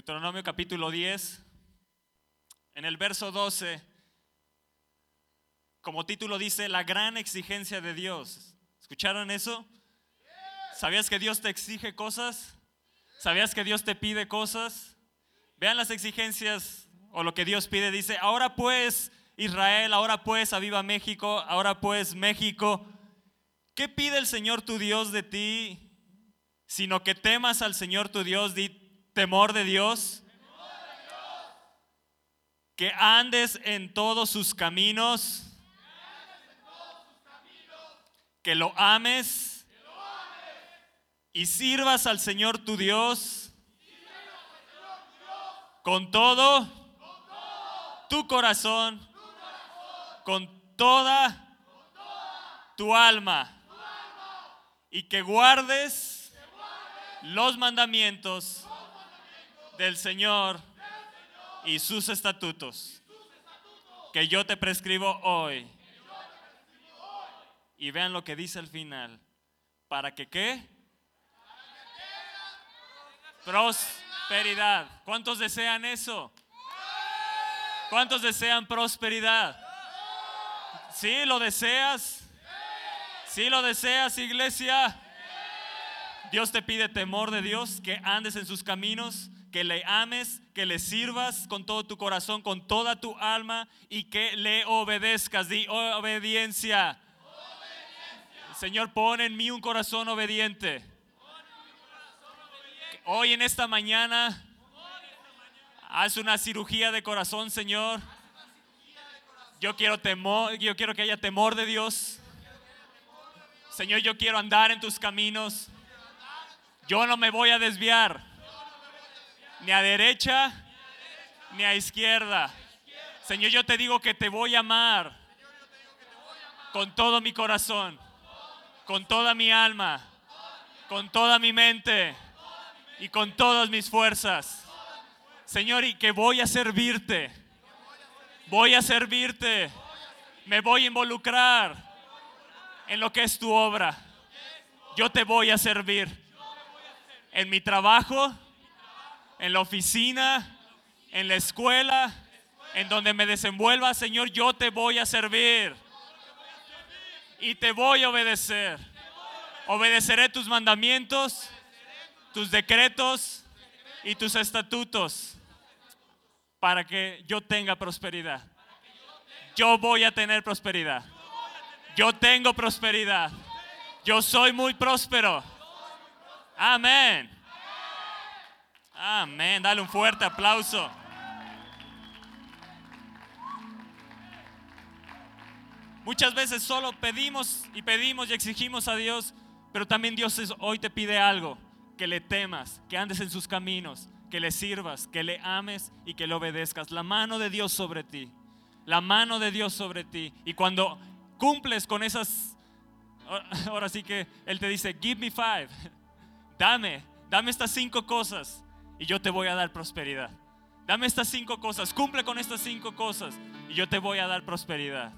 Deuteronomio capítulo 10, en el verso 12, como título dice, la gran exigencia de Dios. ¿Escucharon eso? ¿Sabías que Dios te exige cosas? ¿Sabías que Dios te pide cosas? Vean las exigencias o lo que Dios pide. Dice, ahora pues Israel, ahora pues Aviva México, ahora pues México, ¿qué pide el Señor tu Dios de ti? Sino que temas al Señor tu Dios, di temor de Dios. Que andes en todos sus caminos. Que lo ames. Y sirvas al Señor tu Dios. Con todo tu corazón con toda tu alma y que guardes los mandamientos del Señor y sus estatutos que yo te prescribo hoy. Y vean lo que dice al final. ¿Para que qué? Prosperidad. ¿Cuántos desean eso? ¿Cuántos desean prosperidad? ¿Sí lo deseas? ¿Sí lo deseas, iglesia? Dios te pide temor de Dios, que andes en sus caminos, que le ames, que le sirvas con todo tu corazón, con toda tu alma y que le obedezcas. Di obediencia. Señor, pon en mí un corazón obediente. Hoy en esta mañana, haz una cirugía de corazón, Señor. Yo quiero temor, yo quiero que haya temor de Dios. Señor, yo quiero andar en tus caminos. Yo no me voy a desviar. Ni a derecha, ni a izquierda. Señor, yo te digo que te voy a amar. Con todo mi corazón. Con toda mi alma. Con toda mi mente. Y con todas mis fuerzas. Señor, y que voy a servirte Voy a servirte. Me voy a involucrar en lo que es tu obra. Yo te voy a servir. En mi trabajo, en la oficina, en la escuela, en donde me desenvuelva, Señor, yo te voy a servir. Y te voy a obedecer. Obedeceré tus mandamientos, tus decretos y tus estatutos para que yo tenga prosperidad. Yo voy a tener prosperidad. Yo tengo prosperidad. Yo soy muy próspero. Amén. Amén. Dale un fuerte aplauso. Muchas veces solo pedimos y pedimos y exigimos a Dios, pero también Dios hoy te pide algo, que le temas, que andes en sus caminos, que le sirvas, que le ames y que le obedezcas. La mano de Dios sobre ti. La mano de Dios sobre ti. Y cuando cumples con esas, ahora sí que Él te dice, give me five. Dame, dame estas cinco cosas y yo te voy a dar prosperidad. Dame estas cinco cosas, cumple con estas cinco cosas y yo te voy a dar prosperidad.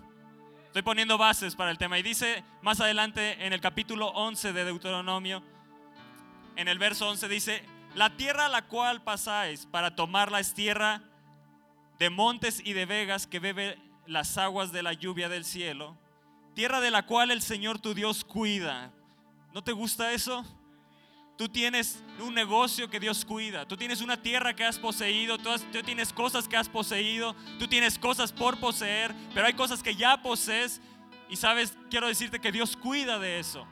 Estoy poniendo bases para el tema. Y dice más adelante en el capítulo 11 de Deuteronomio, en el verso 11 dice, la tierra a la cual pasáis para tomarla es tierra de montes y de vegas que bebe las aguas de la lluvia del cielo, tierra de la cual el Señor tu Dios cuida. ¿No te gusta eso? Tú tienes un negocio que Dios cuida. Tú tienes una tierra que has poseído. Tú, tienes cosas que has poseído. Tú tienes cosas por poseer. Pero hay cosas que ya posees. Y sabes, quiero decirte que Dios cuida de eso.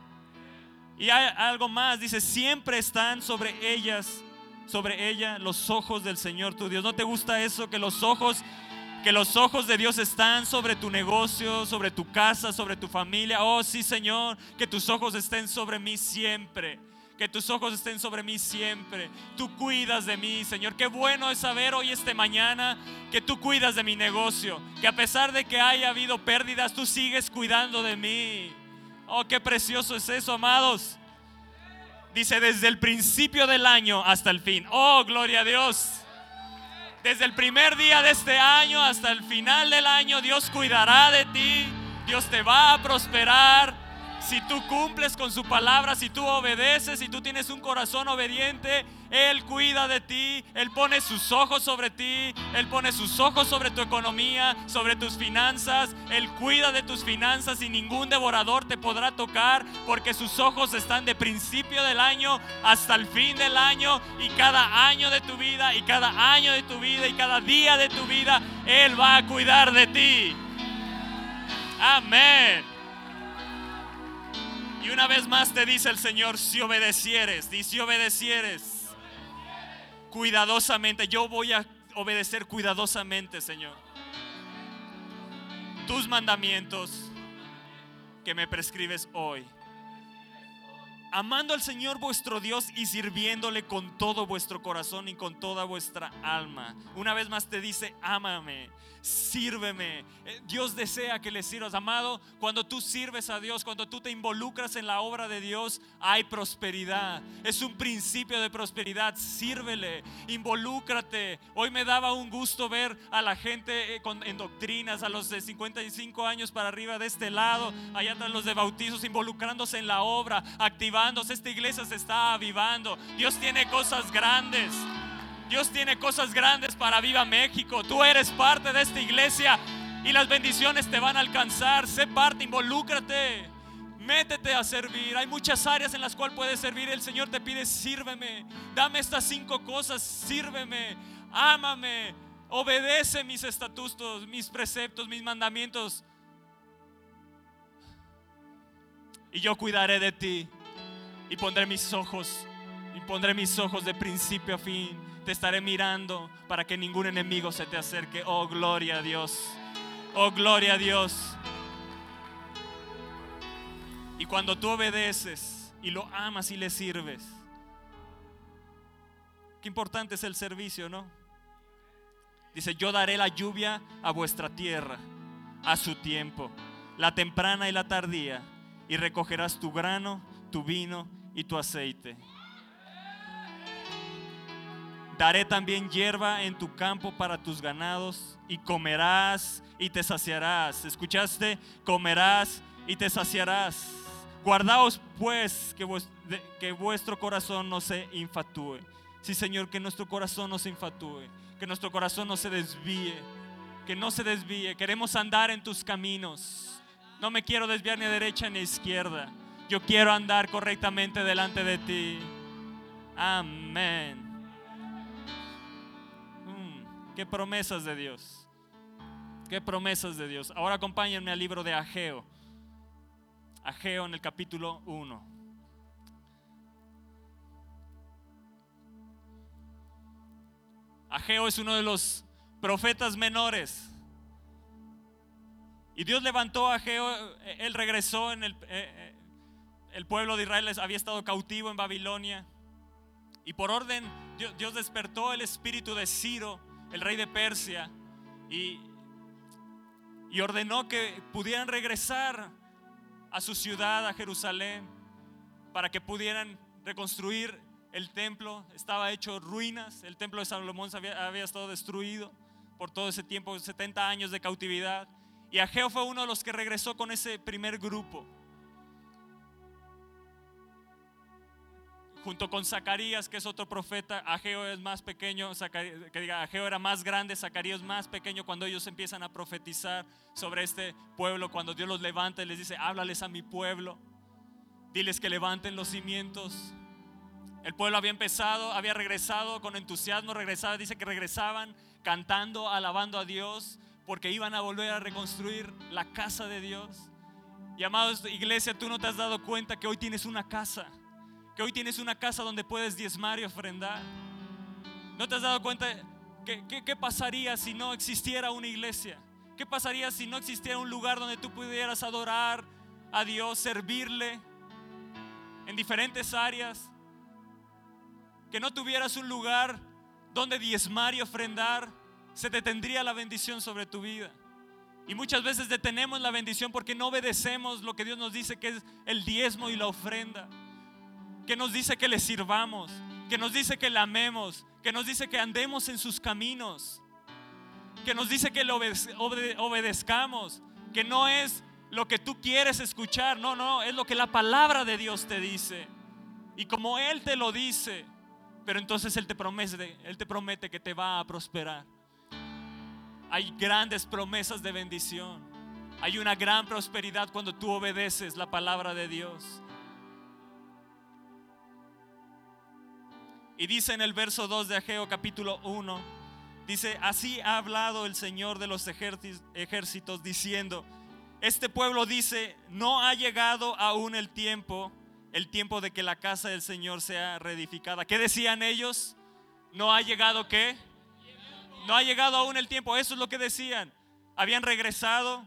Y hay algo más, dice, siempre están sobre ellas, sobre ella los ojos del Señor tu Dios. ¿No te gusta eso? Que los ojos, que los ojos de Dios están sobre tu negocio, sobre tu casa, sobre tu familia. Oh, sí, Señor, que tus ojos estén sobre mí siempre. Que tus ojos estén sobre mí siempre. Tú cuidas de mí, Señor. Qué bueno es saber hoy, este mañana, que tú cuidas de mi negocio. Que a pesar de que haya habido pérdidas, tú sigues cuidando de mí. Oh, qué precioso es eso, amados. Dice, desde el principio del año hasta el fin. Oh, gloria a Dios. Desde el primer día de este año hasta el final del año, Dios cuidará de ti. Dios te va a prosperar. Si tú cumples con su palabra, si tú obedeces, si tú tienes un corazón obediente, Él cuida de ti, Él pone sus ojos sobre ti, Él pone sus ojos sobre tu economía, sobre tus finanzas, Él cuida de tus finanzas y ningún devorador te podrá tocar porque sus ojos están de principio del año hasta el fin del año y cada año de tu vida y cada año de tu vida y cada día de tu vida, Él va a cuidar de ti. Amén. Y una vez más te dice el Señor, si obedecieres, dice si obedecieres cuidadosamente, yo voy a obedecer cuidadosamente, Señor. Tus mandamientos que me prescribes hoy. Amando al Señor vuestro Dios y sirviéndole con todo vuestro corazón y con toda vuestra alma. Una vez más te dice, ámame sírveme. Eh, Dios desea que le sirvas, amado. Cuando tú sirves a Dios, cuando tú te involucras en la obra de Dios, hay prosperidad. Es un principio de prosperidad. Sírvele, involúcrate. Hoy me daba un gusto ver a la gente eh, en doctrinas, a los de 55 años para arriba de este lado, allá atrás los de bautizos, involucrándose en la obra, Esta iglesia se está avivando. Dios tiene cosas grandes. Dios tiene cosas grandes para Viva México. Tú eres parte de esta iglesia y las bendiciones te van a alcanzar. Sé parte, involúcrate. Métete a servir. Hay muchas áreas en las cuales puedes servir. El Señor te pide, sírveme. Dame estas cinco cosas, sírveme. Ámame. Obedece mis estatutos, mis preceptos, mis mandamientos. Y yo cuidaré de ti. Y pondré mis ojos. Y pondré mis ojos de principio a fin te estaré mirando para que ningún enemigo se te acerque. Oh, gloria a Dios. Oh, gloria a Dios. Y cuando tú obedeces y lo amas y le sirves, qué importante es el servicio, ¿no? Dice, yo daré la lluvia a vuestra tierra a su tiempo, la temprana y la tardía, y recogerás tu grano, tu vino y tu aceite. Daré también hierba en tu campo para tus ganados y comerás y te saciarás. ¿Escuchaste? Comerás y te saciarás. Guardaos pues que, que vuestro corazón no se infatúe. Sí, Señor, que nuestro corazón no se infatúe, que nuestro corazón no se desvíe, que no se desvíe. Queremos andar en tus caminos. No me quiero desviar ni a derecha ni a izquierda. Yo quiero andar correctamente delante de ti. Amén. Qué promesas de Dios. Qué promesas de Dios. Ahora acompáñenme al libro de Ageo. Ageo en el capítulo 1. Ageo es uno de los profetas menores. Y Dios levantó a Ageo, él regresó en el, eh, eh, el pueblo de Israel había estado cautivo en Babilonia. Y por orden Dios despertó el espíritu de Ciro el rey de Persia, y, y ordenó que pudieran regresar a su ciudad, a Jerusalén, para que pudieran reconstruir el templo. Estaba hecho ruinas, el templo de Salomón había, había estado destruido por todo ese tiempo, 70 años de cautividad. Y Ageo fue uno de los que regresó con ese primer grupo. Junto con Zacarías, que es otro profeta, Ageo es más pequeño, que diga, Ageo era más grande, Zacarías más pequeño cuando ellos empiezan a profetizar sobre este pueblo, cuando Dios los levanta y les dice, háblales a mi pueblo, diles que levanten los cimientos. El pueblo había empezado, había regresado con entusiasmo, regresaba, dice que regresaban cantando, alabando a Dios, porque iban a volver a reconstruir la casa de Dios. Y amados, iglesia, tú no te has dado cuenta que hoy tienes una casa que hoy tienes una casa donde puedes diezmar y ofrendar. ¿No te has dado cuenta qué pasaría si no existiera una iglesia? ¿Qué pasaría si no existiera un lugar donde tú pudieras adorar a Dios, servirle en diferentes áreas? Que no tuvieras un lugar donde diezmar y ofrendar, se te tendría la bendición sobre tu vida. Y muchas veces detenemos la bendición porque no obedecemos lo que Dios nos dice que es el diezmo y la ofrenda que nos dice que le sirvamos, que nos dice que le amemos, que nos dice que andemos en sus caminos, que nos dice que le obedezcamos, que no es lo que tú quieres escuchar, no, no, es lo que la palabra de Dios te dice. Y como Él te lo dice, Pero entonces Él te promete, Él te promete que te va a prosperar. Hay grandes promesas de bendición. Hay una gran prosperidad cuando tú obedeces la palabra de Dios. Y dice en el verso 2 de Ageo capítulo 1, dice, así ha hablado el Señor de los ejércitos diciendo, este pueblo dice, no ha llegado aún el tiempo, el tiempo de que la casa del Señor sea reedificada. ¿Qué decían ellos? No ha llegado qué? No ha llegado aún el tiempo. Eso es lo que decían. Habían regresado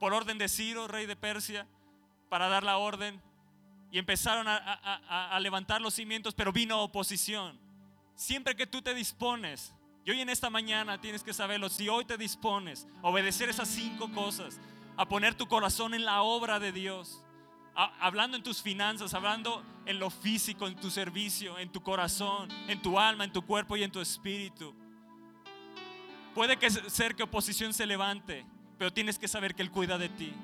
por orden de Ciro, rey de Persia, para dar la orden. Y empezaron a, levantar los cimientos, pero vino oposición. Siempre que tú te dispones, y hoy en esta mañana tienes que saberlo, si hoy te dispones a obedecer esas cinco cosas, a poner tu corazón en la obra de Dios, hablando en tus finanzas, hablando en lo físico, en tu servicio, en tu corazón, en tu alma, en tu cuerpo y en tu espíritu. Puede que ser que oposición se levante, pero tienes que saber que Él cuida de ti.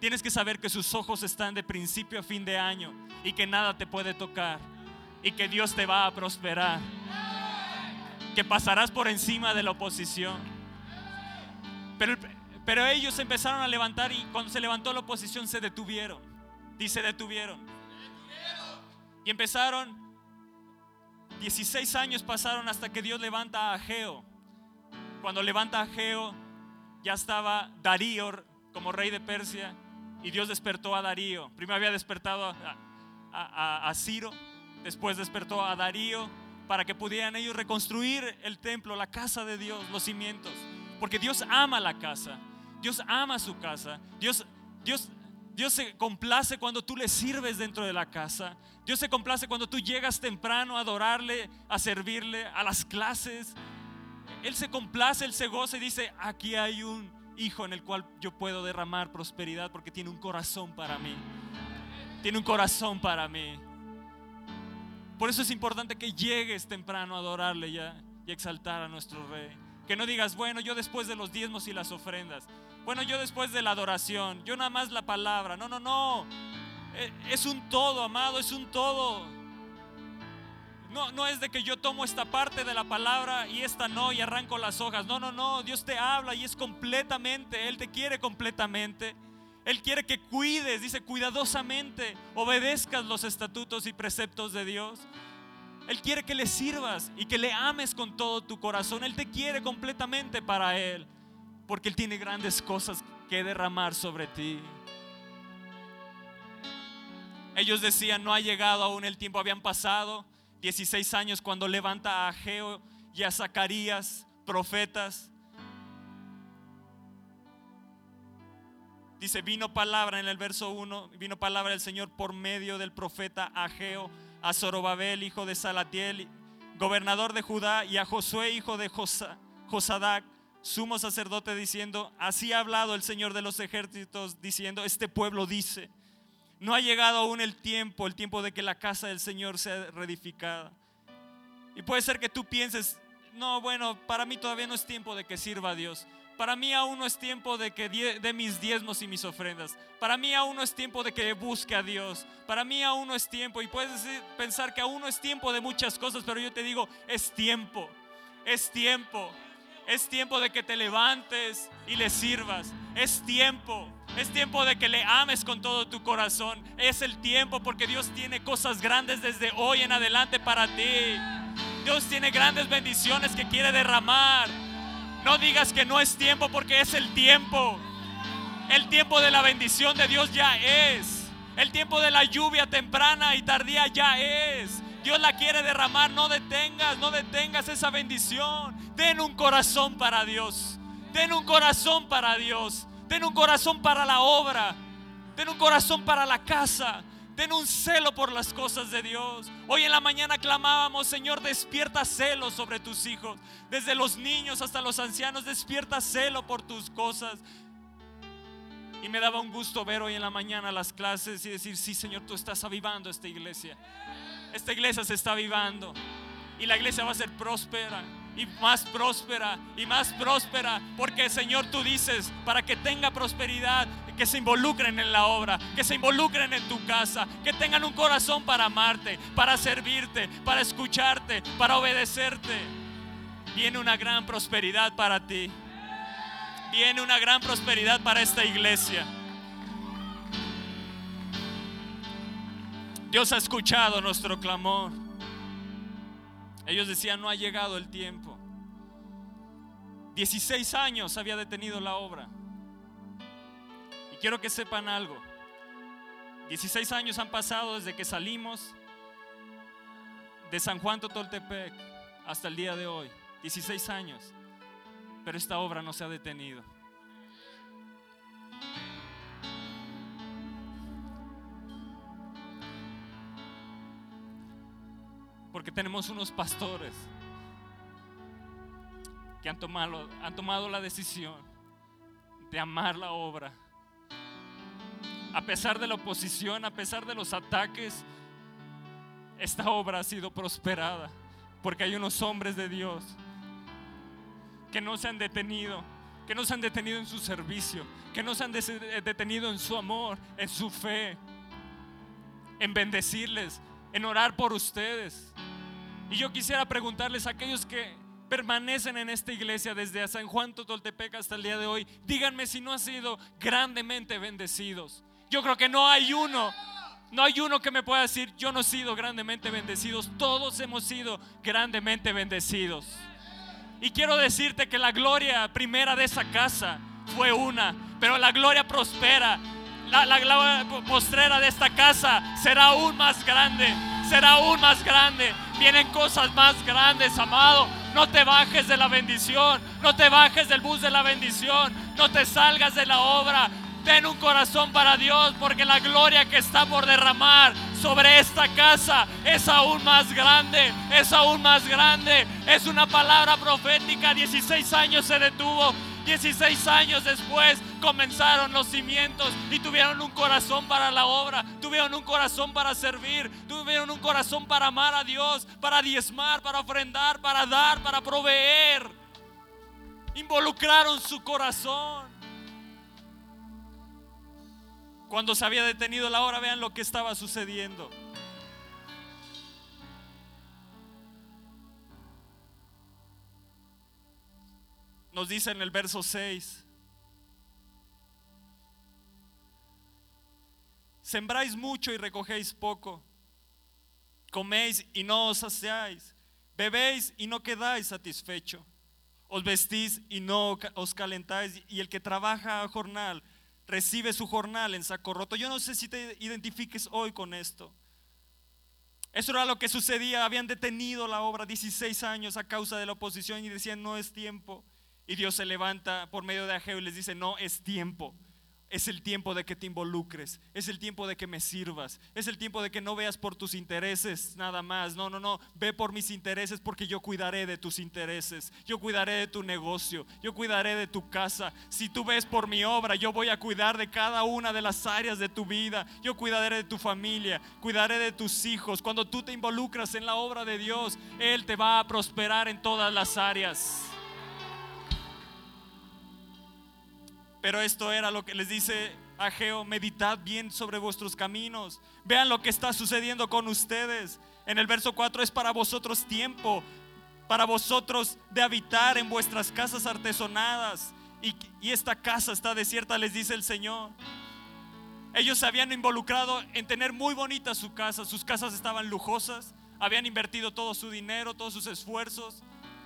Tienes que saber que sus ojos están de principio a fin de año y que nada te puede tocar y que Dios te va a prosperar. Que pasarás por encima de la oposición. Pero, ellos empezaron a levantar y cuando se levantó la oposición se detuvieron. Dice, detuvieron. Y empezaron, 16 años pasaron hasta que Dios levanta a Ageo. Cuando levanta a Ageo, ya estaba Darío como rey de Persia y Dios despertó a Darío. Primero había despertado a, Ciro, después despertó a Darío para que pudieran ellos reconstruir el templo, la casa de Dios, los cimientos. Porque Dios ama la casa, Dios ama su casa, Dios, Dios Dios se complace cuando tú le sirves dentro de la casa. Dios se complace cuando tú llegas temprano a adorarle, a servirle, a las clases. Él se complace, Él se goza y dice, aquí hay un hijo en el cual yo puedo derramar prosperidad porque tiene un corazón para mí. Tiene un corazón para mí. Por eso es importante que llegues temprano a adorarle y a, y exaltar a nuestro rey. Que no digas, bueno, yo después de los diezmos y las ofrendas. Bueno, yo después de la adoración, yo nada más la palabra. No, no, no. Eh, es un todo, amado, es un todo. No, no es de que yo tomo esta parte de la palabra y esta no y arranco las hojas. No, no, no. Dios te habla y es completamente. Él te quiere completamente. Él quiere que cuides, dice cuidadosamente, obedezcas los estatutos y preceptos de Dios. Él quiere que le sirvas y que le ames con todo tu corazón. Él te quiere completamente para Él porque Él tiene grandes cosas que derramar sobre ti. Ellos decían, no ha llegado aún el tiempo, habían pasado 16 años cuando levanta a Ageo y a Zacarías, profetas. Dice, vino palabra en el verso 1, vino palabra del Señor por medio del profeta Ageo a Zorobabel, hijo de Salatiel, gobernador de Judá, y a Josué, hijo de Josadac, sumo sacerdote diciendo, así ha hablado el Señor de los ejércitos, diciendo, este pueblo dice, no ha llegado aún el tiempo, el tiempo de que la casa del Señor sea reedificada. Y puede ser que tú pienses, no, bueno, para mí todavía no es tiempo de que sirva a Dios. Para mí aún no es tiempo de que de mis diezmos y mis ofrendas. Para mí aún no es tiempo de que busque a Dios. Para mí aún no es tiempo. Y puedes pensar que aún no es tiempo de muchas cosas, pero yo te digo, es tiempo. Es tiempo. Es tiempo de que te levantes y le sirvas. Es tiempo. Es tiempo de que le ames con todo tu corazón. Es el tiempo porque Dios tiene cosas grandes desde hoy en adelante para ti. Dios tiene grandes bendiciones que quiere derramar. No digas que no es tiempo porque es el tiempo. El tiempo de la bendición de Dios ya es. El tiempo de la lluvia temprana y tardía ya es. Dios la quiere derramar. No detengas, no detengas esa bendición. Ten un corazón para Dios. Ten un corazón para Dios. Ten un corazón para la obra. Ten un corazón para la casa. Ten un celo por las cosas de Dios. Hoy en la mañana clamábamos, Señor, despierta celo sobre tus hijos. Desde los niños hasta los ancianos, despierta celo por tus cosas. Y me daba un gusto ver hoy en la mañana las clases y decir, sí, Señor, tú estás avivando esta iglesia. Esta iglesia se está avivando. Y la iglesia va a ser próspera y más próspera y más próspera. Porque Señor tú dices, para que tenga prosperidad, que se involucren en la obra, que se involucren en tu casa, que tengan un corazón para amarte, para servirte, para escucharte, para obedecerte. Viene una gran prosperidad para ti. Viene una gran prosperidad para esta iglesia. Dios ha escuchado nuestro clamor. Ellos decían, no ha llegado el tiempo. 16 años había detenido la obra. Y quiero que sepan algo. 16 años han pasado desde que salimos de San Juan Totoltepec hasta el día de hoy. 16 años. Pero esta obra no se ha detenido. Porque tenemos unos pastores que han tomado, han tomado la decisión de amar la obra. A pesar de la oposición, a pesar de los ataques, esta obra ha sido prosperada. Porque hay unos hombres de Dios que no se han detenido, que no se han detenido en su servicio, que no se han detenido en su amor, en su fe, en bendecirles, en orar por ustedes. Y yo quisiera preguntarles a aquellos que permanecen en esta iglesia desde San Juan Totoltepec hasta el día de hoy, díganme si no han sido grandemente bendecidos. Yo creo que no hay uno, no hay uno que me pueda decir, yo no he sido grandemente bendecidos. Todos hemos sido grandemente bendecidos. Y quiero decirte que la gloria primera de esa casa fue una, pero la gloria prospera. La, la gloria postrera de esta casa será aún más grande, será aún más grande. Vienen cosas más grandes, amado. No te bajes de la bendición, no te bajes del bus de la bendición, no te salgas de la obra. Ten un corazón para Dios porque la gloria que está por derramar sobre esta casa es aún más grande, es aún más grande. Es una palabra profética, 16 años se detuvo, 16 años después comenzaron los cimientos y tuvieron un corazón para la obra, tuvieron un corazón para servir, tuvieron un corazón para amar a Dios, para diezmar, para ofrendar, para dar, para proveer. Involucraron su corazón. Cuando se había detenido la hora, vean lo que estaba sucediendo. Nos dice en el verso 6. Sembráis mucho y recogéis poco. Coméis y no os saciáis. Bebéis y no quedáis satisfecho. Os vestís y no os calentáis. Y el que trabaja a jornal recibe su jornal en saco roto. Yo no sé si te identifiques hoy con esto. Eso era lo que sucedía. Habían detenido la obra 16 años a causa de la oposición y decían no es tiempo. Y Dios se levanta por medio de Ageo y les dice no es tiempo. Es el tiempo de que te involucres, es el tiempo de que me sirvas, es el tiempo de que no veas por tus intereses nada más. No, no, no, ve por mis intereses porque yo cuidaré de tus intereses, yo cuidaré de tu negocio, yo cuidaré de tu casa. Si tú ves por mi obra, yo voy a cuidar de cada una de las áreas de tu vida, yo cuidaré de tu familia, cuidaré de tus hijos. Cuando tú te involucras en la obra de Dios, Él te va a prosperar en todas las áreas. Pero esto era lo que les dice Ageo, meditad bien sobre vuestros caminos. Vean lo que está sucediendo con ustedes. En el verso 4 es para vosotros tiempo, para vosotros de habitar en vuestras casas artesonadas. Y, esta casa está desierta, les dice el Señor. Ellos se habían involucrado en tener muy bonita su casa. Sus casas estaban lujosas. Habían invertido todo su dinero, todos sus esfuerzos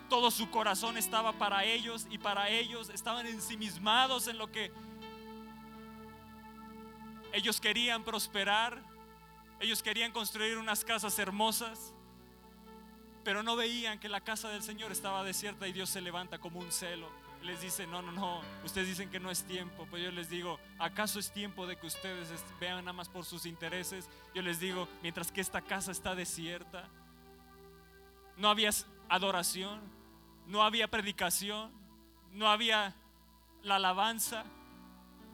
todo su corazón estaba para ellos y para ellos estaban ensimismados en lo que ellos querían prosperar, ellos querían construir unas casas hermosas, pero no veían que la casa del Señor estaba desierta y Dios se levanta como un celo. Les dice, no, no, no, ustedes dicen que no es tiempo, pues yo les digo, ¿acaso es tiempo de que ustedes vean nada más por sus intereses? Yo les digo, mientras que esta casa está desierta, no había adoración, no había predicación, no había la alabanza,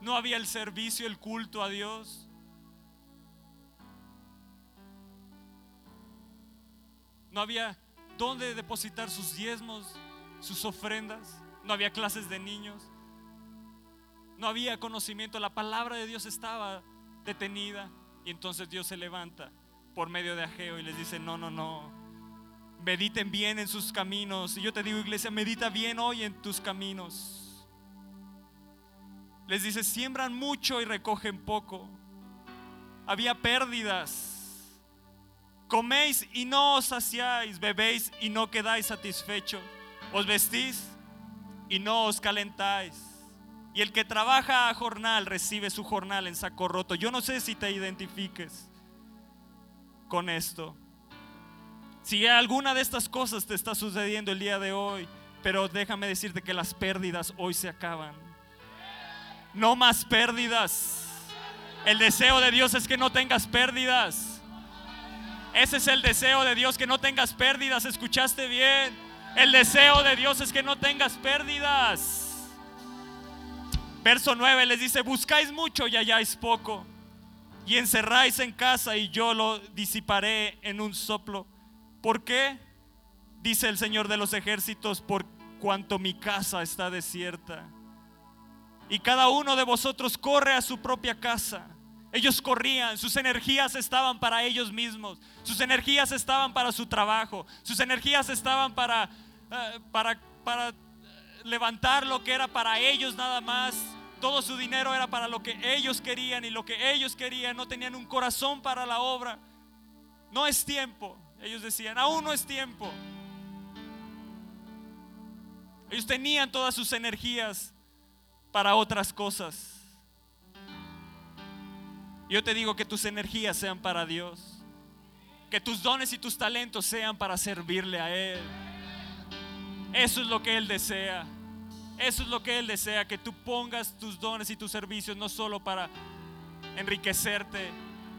no había el servicio, el culto a Dios. No había dónde depositar sus diezmos, sus ofrendas, no había clases de niños, no había conocimiento, la palabra de Dios estaba detenida y entonces Dios se levanta por medio de Ageo y les dice, no, no, no, mediten bien en sus caminos. Y yo te digo, iglesia, medita bien hoy en tus caminos. Les dice, siembran mucho y recogen poco. Había pérdidas. Coméis y no os saciáis, bebéis y no quedáis satisfechos. Os vestís y no os calentáis. Y el que trabaja a jornal recibe su jornal en saco roto. Yo no sé si te identifiques con esto. Si alguna de estas cosas te está sucediendo el día de hoy, pero déjame decirte que las pérdidas hoy se acaban. No más pérdidas. El deseo de Dios es que no tengas pérdidas. Ese es el deseo de Dios, que no tengas pérdidas. ¿Escuchaste bien? El deseo de Dios es que no tengas pérdidas. Verso 9 les dice, buscáis mucho y halláis poco. Y encerráis en casa y yo lo disiparé en un soplo. ¿Por qué? Dice el Señor de los ejércitos, por cuanto mi casa está desierta. Y cada uno de vosotros corre a su propia casa. Ellos corrían, sus energías estaban para ellos mismos, sus energías estaban para su trabajo, sus energías estaban para, eh, para, para levantar lo que era para ellos nada más. Todo su dinero era para lo que ellos querían y lo que ellos querían. No tenían un corazón para la obra. No es tiempo. Ellos decían, aún no es tiempo. Ellos tenían todas sus energías para otras cosas. Yo te digo que tus energías sean para Dios. Que tus dones y tus talentos sean para servirle a Él. Eso es lo que Él desea. Eso es lo que Él desea, que tú pongas tus dones y tus servicios no solo para enriquecerte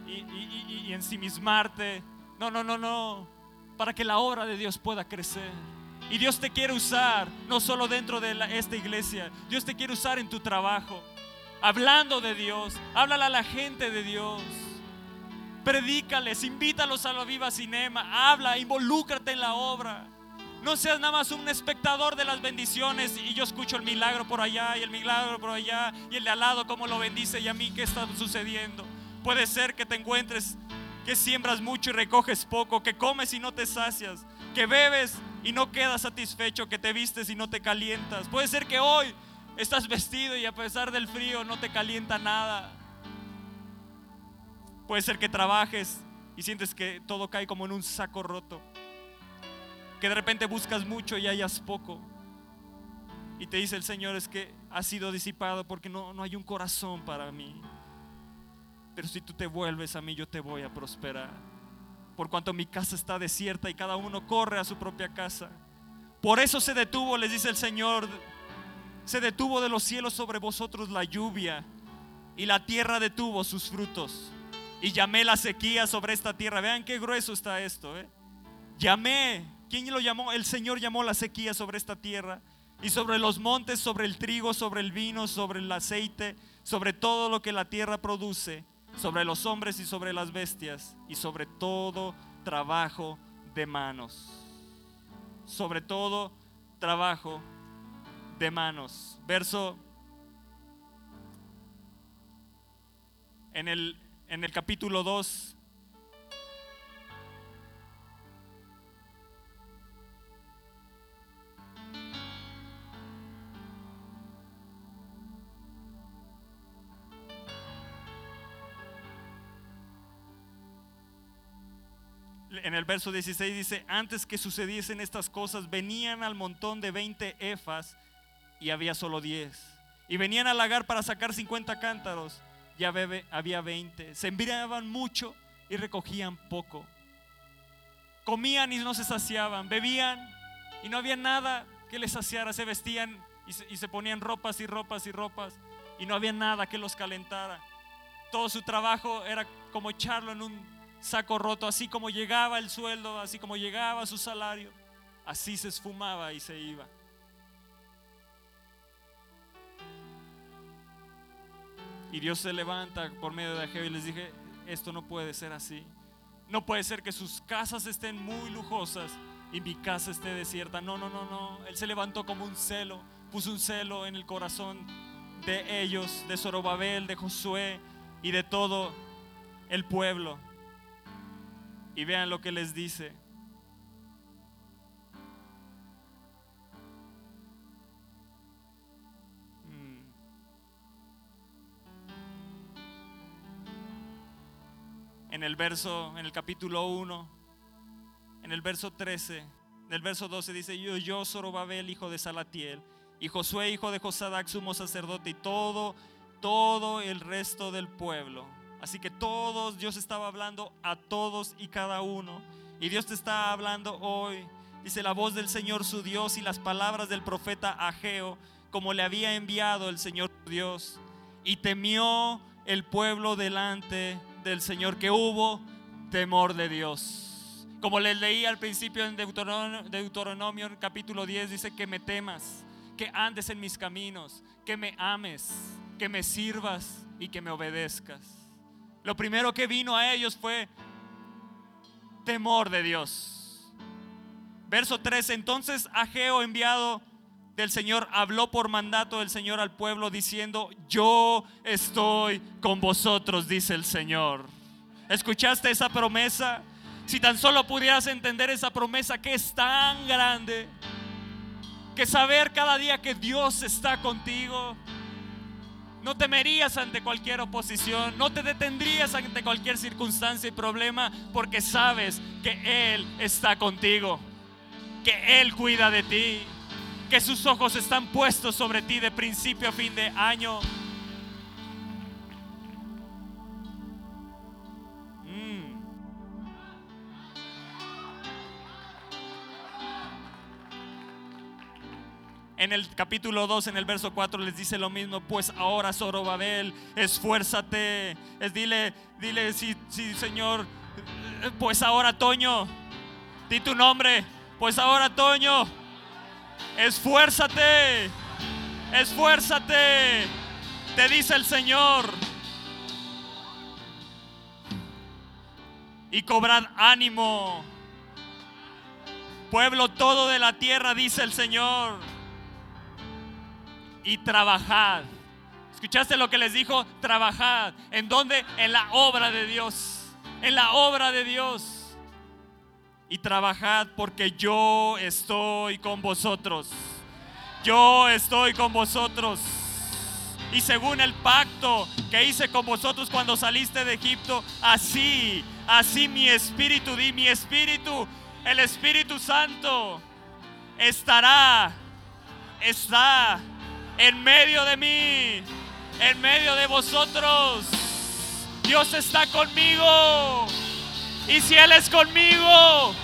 y, y ensimismarte. No, no, no, no. Para que la obra de Dios pueda crecer. Y Dios te quiere usar, no solo dentro de esta iglesia, Dios te quiere usar en tu trabajo, hablando de Dios, háblale a la gente de Dios, predícales, invítalos a la viva cinema, habla, involúcrate en la obra. No seas nada más un espectador de las bendiciones y yo escucho el milagro por allá y el milagro por allá y el de al lado cómo lo bendice y a mí qué está sucediendo. Puede ser que te encuentres que siembras mucho y recoges poco, que comes y no te sacias, que bebes y no quedas satisfecho, que te vistes y no te calientas. Puede ser que hoy estás vestido y a pesar del frío no te calienta nada. Puede ser que trabajes y sientes que todo cae como en un saco roto que de repente buscas mucho y hayas poco. Y te dice el Señor es que has sido disipado porque no, no hay un corazón para mí. Pero si tú te vuelves a mí, yo te voy a prosperar. Por cuanto mi casa está desierta y cada uno corre a su propia casa. Por eso se detuvo, les dice el Señor, se detuvo de los cielos sobre vosotros la lluvia y la tierra detuvo sus frutos. Y llamé la sequía sobre esta tierra. Vean qué grueso está esto. ¿eh? Llamé ¿Quién lo llamó? El Señor llamó la sequía sobre esta tierra y sobre los montes, sobre el trigo, sobre el vino, sobre el aceite, sobre todo lo que la tierra produce, sobre los hombres y sobre las bestias y sobre todo trabajo de manos. Sobre todo trabajo de manos. Verso en el, en el capítulo 2 en el verso 16 dice, antes que sucediesen estas cosas, venían al montón de 20 efas y había solo 10. Y venían al lagar para sacar 50 cántaros, ya había 20. Se enviaban mucho y recogían poco. Comían y no se saciaban, bebían y no había nada que les saciara. Se vestían y se, y se ponían ropas y ropas y ropas y no había nada que los calentara. Todo su trabajo era como echarlo en un saco roto, así como llegaba el sueldo, así como llegaba su salario, así se esfumaba y se iba. Y Dios se levanta por medio de Ageo y les dije, esto no puede ser así. No puede ser que sus casas estén muy lujosas y mi casa esté desierta. No, no, no, no. Él se levantó como un celo, puso un celo en el corazón de ellos, de Zorobabel, de Josué y de todo el pueblo. Y vean lo que les dice. Mm. En el verso, en el capítulo 1, en el verso 13, en el verso 12 dice, yo, yo, Zorobabel, hijo de Salatiel, y Josué, hijo de Josadac, sumo sacerdote, y todo, todo el resto del pueblo. Así que todos, Dios estaba hablando a todos y cada uno. Y Dios te está hablando hoy. Dice la voz del Señor su Dios y las palabras del profeta Ageo, como le había enviado el Señor Dios. Y temió el pueblo delante del Señor, que hubo temor de Dios. Como les leí al principio en Deuteronomio, Deuteronomio capítulo 10, dice que me temas que andes en mis caminos, que me ames, que me sirvas y que me obedezcas. Lo primero que vino a ellos fue temor de Dios. Verso 3, entonces Ageo enviado del Señor habló por mandato del Señor al pueblo diciendo, yo estoy con vosotros, dice el Señor. ¿Escuchaste esa promesa? Si tan solo pudieras entender esa promesa que es tan grande que saber cada día que Dios está contigo. No temerías ante cualquier oposición, no te detendrías ante cualquier circunstancia y problema, porque sabes que Él está contigo, que Él cuida de ti, que sus ojos están puestos sobre ti de principio a fin de año. En el capítulo 2, en el verso 4, les dice lo mismo. Pues ahora, Zorobabel, esfuérzate. Es, dile, dile, sí, sí, Señor. Pues ahora, Toño, di tu nombre. Pues ahora, Toño, esfuérzate. Esfuérzate. Te dice el Señor. Y cobrad ánimo. Pueblo todo de la tierra, dice el Señor y trabajad. ¿Escuchaste lo que les dijo? Trabajad. ¿En dónde? En la obra de Dios. En la obra de Dios. Y trabajad porque yo estoy con vosotros. Yo estoy con vosotros. Y según el pacto que hice con vosotros cuando saliste de Egipto, así, así mi espíritu, di mi espíritu, el Espíritu Santo estará, está en medio de mí, en medio de vosotros. Dios está conmigo. Y si Él es conmigo,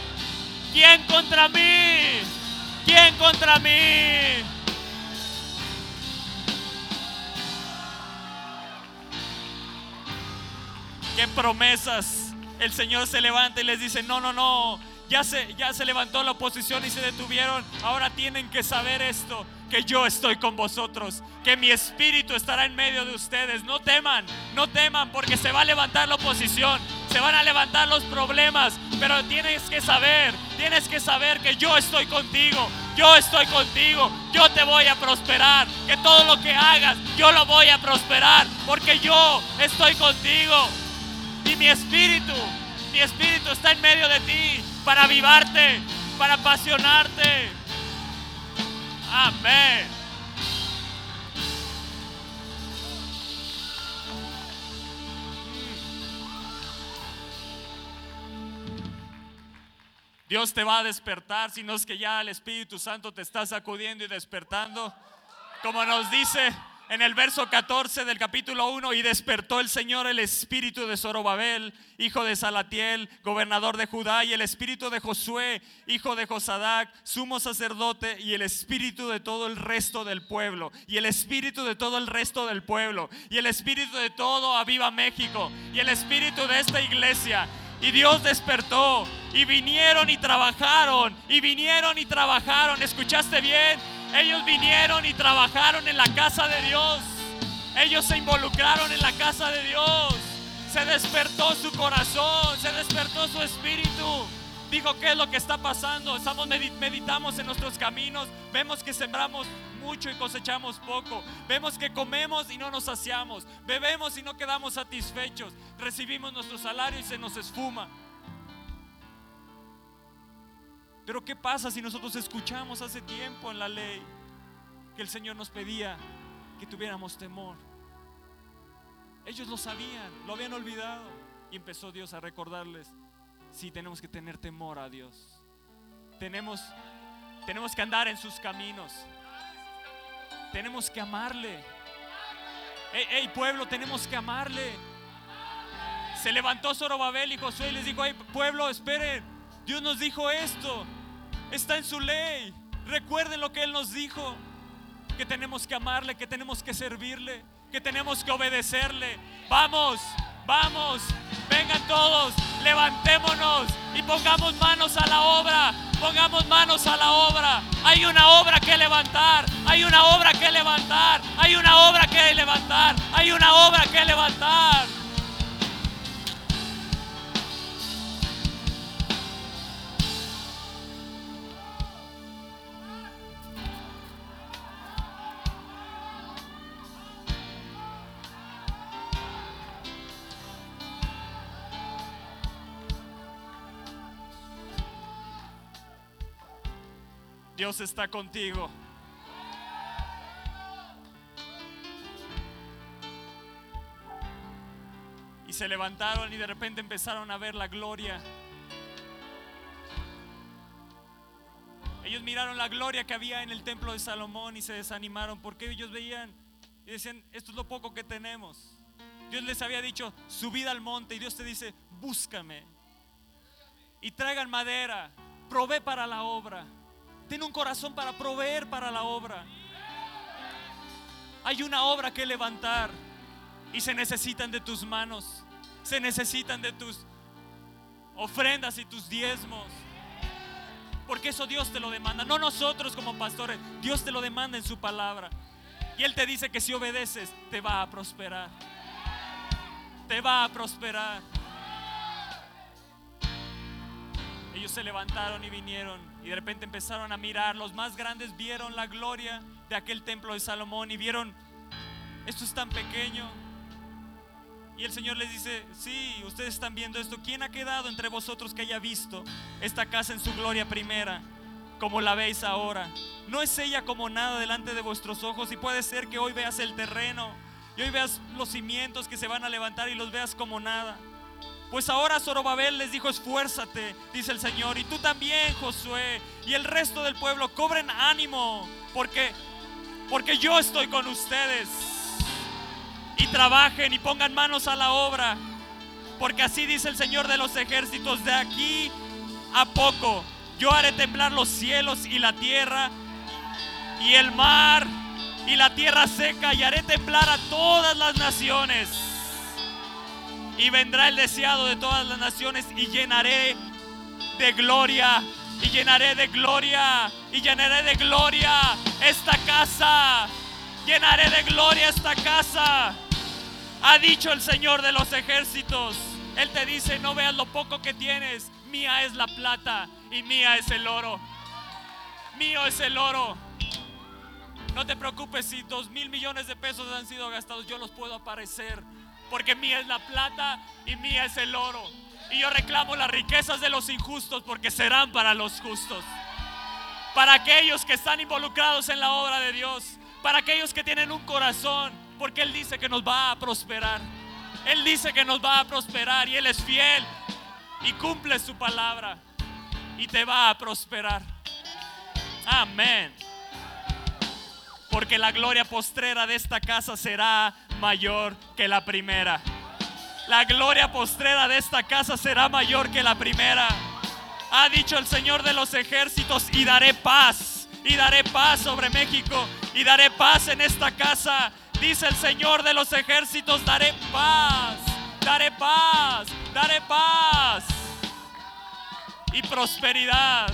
¿quién contra mí? ¿Quién contra mí? ¿Qué promesas? El Señor se levanta y les dice, no, no, no, ya se, ya se levantó la oposición y se detuvieron. Ahora tienen que saber esto que yo estoy con vosotros, que mi espíritu estará en medio de ustedes. No teman, no teman porque se va a levantar la oposición, se van a levantar los problemas, pero tienes que saber, tienes que saber que yo estoy contigo, yo estoy contigo, yo te voy a prosperar, que todo lo que hagas, yo lo voy a prosperar, porque yo estoy contigo. Y mi espíritu, mi espíritu está en medio de ti para avivarte, para apasionarte. Amén. Dios te va a despertar, si no es que ya el Espíritu Santo te está sacudiendo y despertando. Como nos dice en el verso 14 del capítulo 1, y despertó el Señor el espíritu de Zorobabel, hijo de Salatiel, gobernador de Judá, y el espíritu de Josué, hijo de Josadac, sumo sacerdote, y el espíritu de todo el resto del pueblo, y el espíritu de todo el resto del pueblo, y el espíritu de todo Aviva México, y el espíritu de esta iglesia. Y Dios despertó, y vinieron y trabajaron, y vinieron y trabajaron. ¿Escuchaste bien? Ellos vinieron y trabajaron en la casa de Dios. Ellos se involucraron en la casa de Dios. Se despertó su corazón, se despertó su espíritu. dijo qué es lo que está pasando. Estamos meditamos en nuestros caminos, vemos que sembramos mucho y cosechamos poco. Vemos que comemos y no nos saciamos. Bebemos y no quedamos satisfechos. Recibimos nuestro salario y se nos esfuma. Pero ¿qué pasa si nosotros escuchamos hace tiempo en la ley que el Señor nos pedía que tuviéramos temor? Ellos lo sabían, lo habían olvidado. Y empezó Dios a recordarles, sí, tenemos que tener temor a Dios. Tenemos, tenemos que andar en sus caminos. Tenemos que amarle. Hey, pueblo, tenemos que amarle. Se levantó Zorobabel y Josué y les dijo, hey pueblo, esperen. Dios nos dijo esto. Está en su ley. Recuerden lo que Él nos dijo. Que tenemos que amarle, que tenemos que servirle, que tenemos que obedecerle. Vamos, vamos, vengan todos, levantémonos y pongamos manos a la obra. Pongamos manos a la obra. Hay una obra que levantar. Hay una obra que levantar. Hay una obra que levantar. Hay una obra que levantar. Dios está contigo. Y se levantaron y de repente empezaron a ver la gloria. Ellos miraron la gloria que había en el templo de Salomón y se desanimaron porque ellos veían y decían, esto es lo poco que tenemos. Dios les había dicho, subid al monte y Dios te dice, búscame. Y traigan madera, probé para la obra. Tiene un corazón para proveer para la obra. Hay una obra que levantar y se necesitan de tus manos. Se necesitan de tus ofrendas y tus diezmos. Porque eso Dios te lo demanda. No nosotros como pastores. Dios te lo demanda en su palabra. Y Él te dice que si obedeces, te va a prosperar. Te va a prosperar. Ellos se levantaron y vinieron y de repente empezaron a mirar. Los más grandes vieron la gloria de aquel templo de Salomón y vieron, esto es tan pequeño. Y el Señor les dice, sí, ustedes están viendo esto. ¿Quién ha quedado entre vosotros que haya visto esta casa en su gloria primera, como la veis ahora? No es ella como nada delante de vuestros ojos y puede ser que hoy veas el terreno y hoy veas los cimientos que se van a levantar y los veas como nada. Pues ahora Zorobabel les dijo, esfuérzate, dice el Señor, y tú también, Josué, y el resto del pueblo, cobren ánimo, porque, porque yo estoy con ustedes. Y trabajen y pongan manos a la obra, porque así dice el Señor de los ejércitos, de aquí a poco yo haré temblar los cielos y la tierra, y el mar y la tierra seca, y haré temblar a todas las naciones y vendrá el deseado de todas las naciones y llenaré de gloria y llenaré de gloria y llenaré de gloria esta casa. Llenaré de gloria esta casa. Ha dicho el Señor de los ejércitos. Él te dice, no veas lo poco que tienes. Mía es la plata y mía es el oro. Mío es el oro. No te preocupes si dos mil millones de pesos han sido gastados. Yo los puedo aparecer porque mía es la plata y mía es el oro. Y yo reclamo las riquezas de los injustos porque serán para los justos. Para aquellos que están involucrados en la obra de Dios. Para aquellos que tienen un corazón. Porque Él dice que nos va a prosperar. Él dice que nos va a prosperar y Él es fiel. Y cumple su palabra. Y te va a prosperar. Amén. Porque la gloria postrera de esta casa será mayor que la primera. La gloria postrera de esta casa será mayor que la primera. Ha dicho el Señor de los ejércitos y daré paz. Y daré paz sobre México. Y daré paz en esta casa. Dice el Señor de los ejércitos, daré paz. Daré paz. Daré paz. Y prosperidad.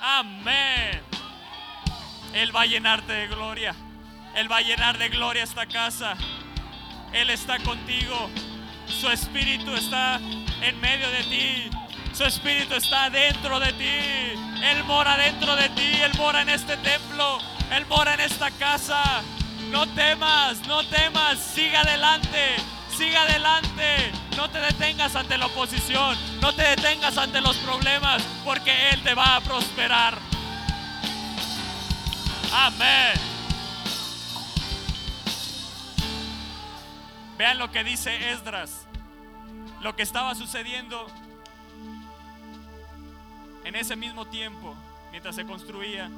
Amén. Él va a llenarte de gloria. Él va a llenar de gloria esta casa. Él está contigo. Su espíritu está en medio de ti. Su espíritu está dentro de ti. Él mora dentro de ti. Él mora en este templo. Él mora en esta casa. No temas, no temas. Siga adelante. Siga adelante. No te detengas ante la oposición. No te detengas ante los problemas. Porque Él te va a prosperar. Amén. Vean lo que dice Esdras. Lo que estaba sucediendo en ese mismo tiempo, mientras se construía.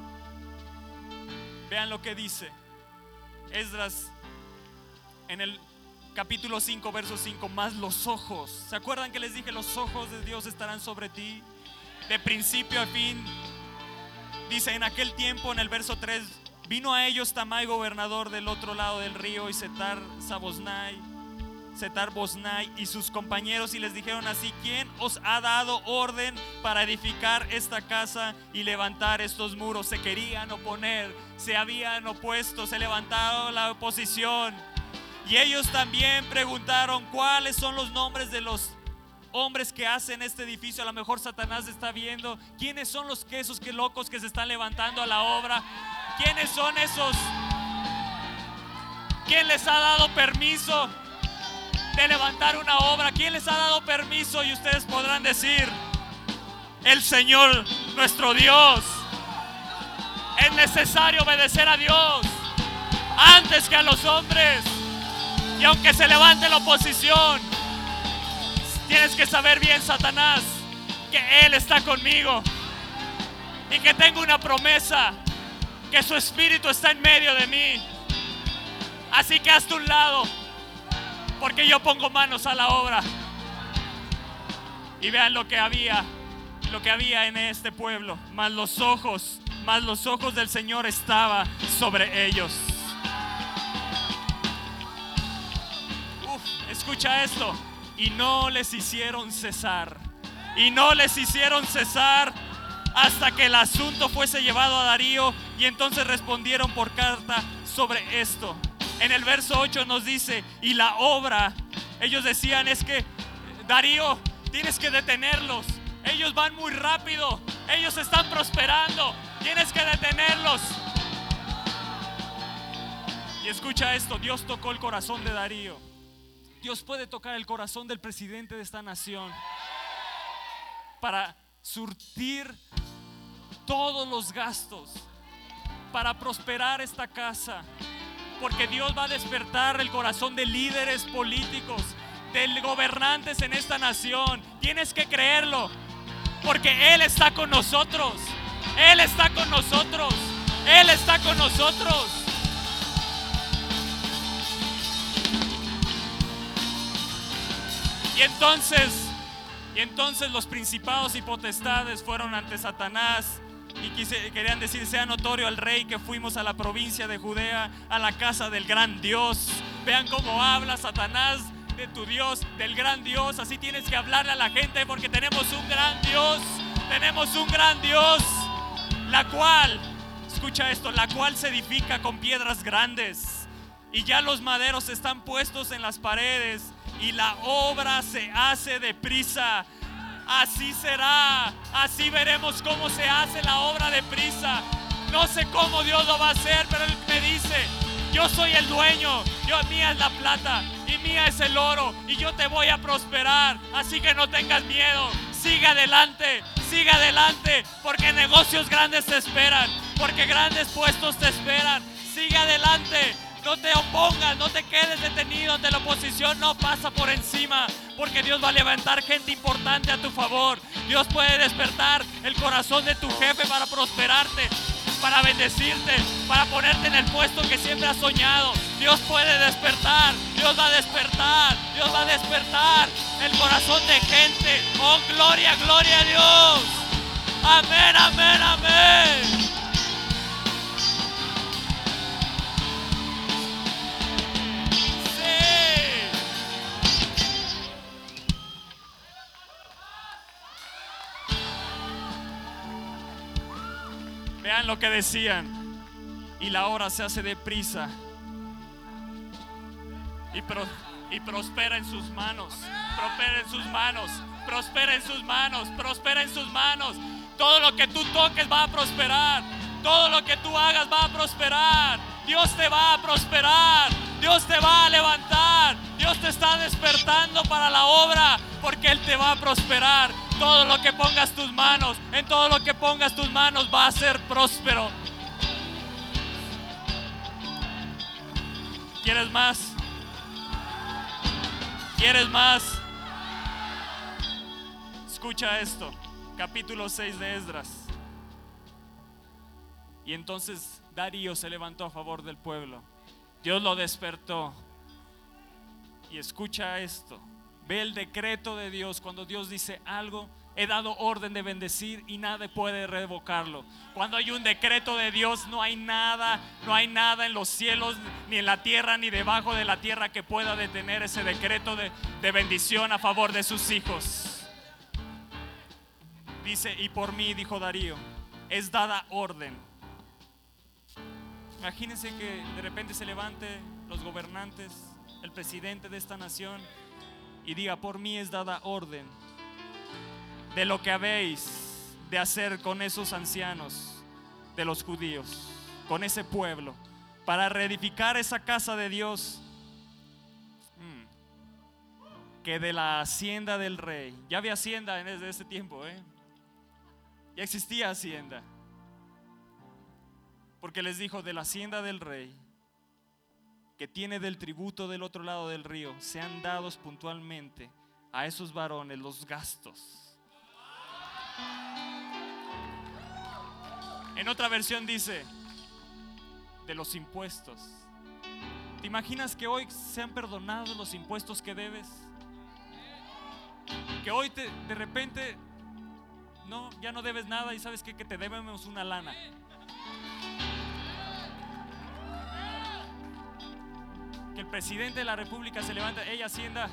Vean lo que dice Esdras en el capítulo 5, verso 5, más los ojos. ¿Se acuerdan que les dije los ojos de Dios estarán sobre ti? De principio a fin. Dice en aquel tiempo, en el verso 3, vino a ellos Tamai, gobernador del otro lado del río, y Setar Sabosnai Setar Bosnai y sus compañeros y les dijeron así, ¿quién os ha dado orden para edificar esta casa y levantar estos muros? Se querían oponer, se habían opuesto, se levantaron la oposición. Y ellos también preguntaron, ¿cuáles son los nombres de los hombres que hacen este edificio? A lo mejor Satanás está viendo. ¿Quiénes son los quesos que locos que se están levantando a la obra? ¿Quiénes son esos? ¿Quién les ha dado permiso de levantar una obra. ¿Quién les ha dado permiso? Y ustedes podrán decir, el Señor nuestro Dios. Es necesario obedecer a Dios antes que a los hombres. Y aunque se levante la oposición, tienes que saber bien, Satanás, que Él está conmigo. Y que tengo una promesa, que su espíritu está en medio de mí. Así que hazte un lado porque yo pongo manos a la obra. Y vean lo que había, lo que había en este pueblo, más los ojos, más los ojos del Señor estaba sobre ellos. escucha esto. Y no les hicieron cesar. Y no les hicieron cesar hasta que el asunto fuese llevado a Darío y entonces respondieron por carta sobre esto en el verso 8 nos dice, y la obra, ellos decían, es que, Darío, tienes que detenerlos. Ellos van muy rápido, ellos están prosperando, tienes que detenerlos. Y escucha esto, Dios tocó el corazón de Darío. Dios puede tocar el corazón del presidente de esta nación para surtir todos los gastos, para prosperar esta casa, porque Dios va a despertar el corazón de líderes políticos, de gobernantes en esta nación. Tienes que creerlo, porque Él está con nosotros. Él está con nosotros. Él está con nosotros. Y entonces, y entonces los principados y potestades fueron ante Satanás y querían decir, sea notorio al rey que fuimos a la provincia de Judea, a la casa del gran Dios. Vean cómo habla Satanás de tu Dios, del gran Dios. Así tienes que hablarle a la gente porque tenemos un gran Dios. Tenemos un gran Dios. La cual, escucha esto, la cual se edifica con piedras grandes. Y ya los maderos están puestos en las paredes. Y la obra se hace deprisa así será. Así veremos cómo se hace la obra de prisa. No sé cómo Dios lo va a hacer, pero Él me dice, yo soy el dueño, yo mía es la plata y mía es el oro y yo te voy a prosperar. Así que no tengas miedo, sigue adelante, sigue adelante, porque negocios grandes te esperan, porque grandes puestos te esperan. Sigue adelante, no te opongas, no te quedes detenido ante la oposición, no pasa por encima, porque Dios va a levantar gente importante a tu favor. Dios puede despertar el corazón de tu jefe para prosperarte, para bendecirte, para ponerte en el puesto que siempre has soñado. Dios puede despertar, Dios va a despertar, Dios va a despertar el corazón de gente. Oh, gloria, gloria a Dios. Amén, amén, amén. Lo que decían. Y la hora se hace deprisa. Y, y prospera en sus manos. Prospera en sus manos. prospera en sus manos, prospera en sus manos. Todo lo que tú toques va a prosperar. Todo lo que tú hagas va a prosperar. Dios te va a prosperar. Dios te va a levantar. Dios te está despertando para la obra porque Él te va a prosperar. Todo lo que pongas tus manos, en todo lo que pongas tus manos va a ser próspero. ¿Quieres más? ¿Quieres más? Escucha esto, capítulo 6 de Esdras. Y entonces Darío se levantó a favor del pueblo. Dios lo despertó. Y escucha esto. Ve el decreto de Dios cuando Dios dice algo. He dado orden de bendecir y nadie puede revocarlo. Cuando hay un decreto de Dios, no hay nada, no hay nada en los cielos, ni en la tierra, ni debajo de la tierra que pueda detener ese decreto de, de bendición a favor de sus hijos. Dice, y por mí, dijo Darío, es dada orden Imagínense que de repente se levante los gobernantes, el presidente de esta nación y diga, por mí es dada orden de lo que habéis de hacer con esos ancianos de los judíos, con ese pueblo, para reedificar esa casa de Dios, mm, que de la hacienda del rey, ya había hacienda en ese tiempo, ¿eh? ya existía hacienda porque les dijo, de la hacienda del rey, que tiene del tributo del otro lado del río, sean dados puntualmente a esos varones los gastos. En otra versión dice, de los impuestos. ¿Te imaginas que hoy se han perdonado los impuestos que debes? Que hoy te, de repente, no, ya no debes nada y sabes que, que te debemos una lana. Que el presidente de la República se levanta, ella hacienda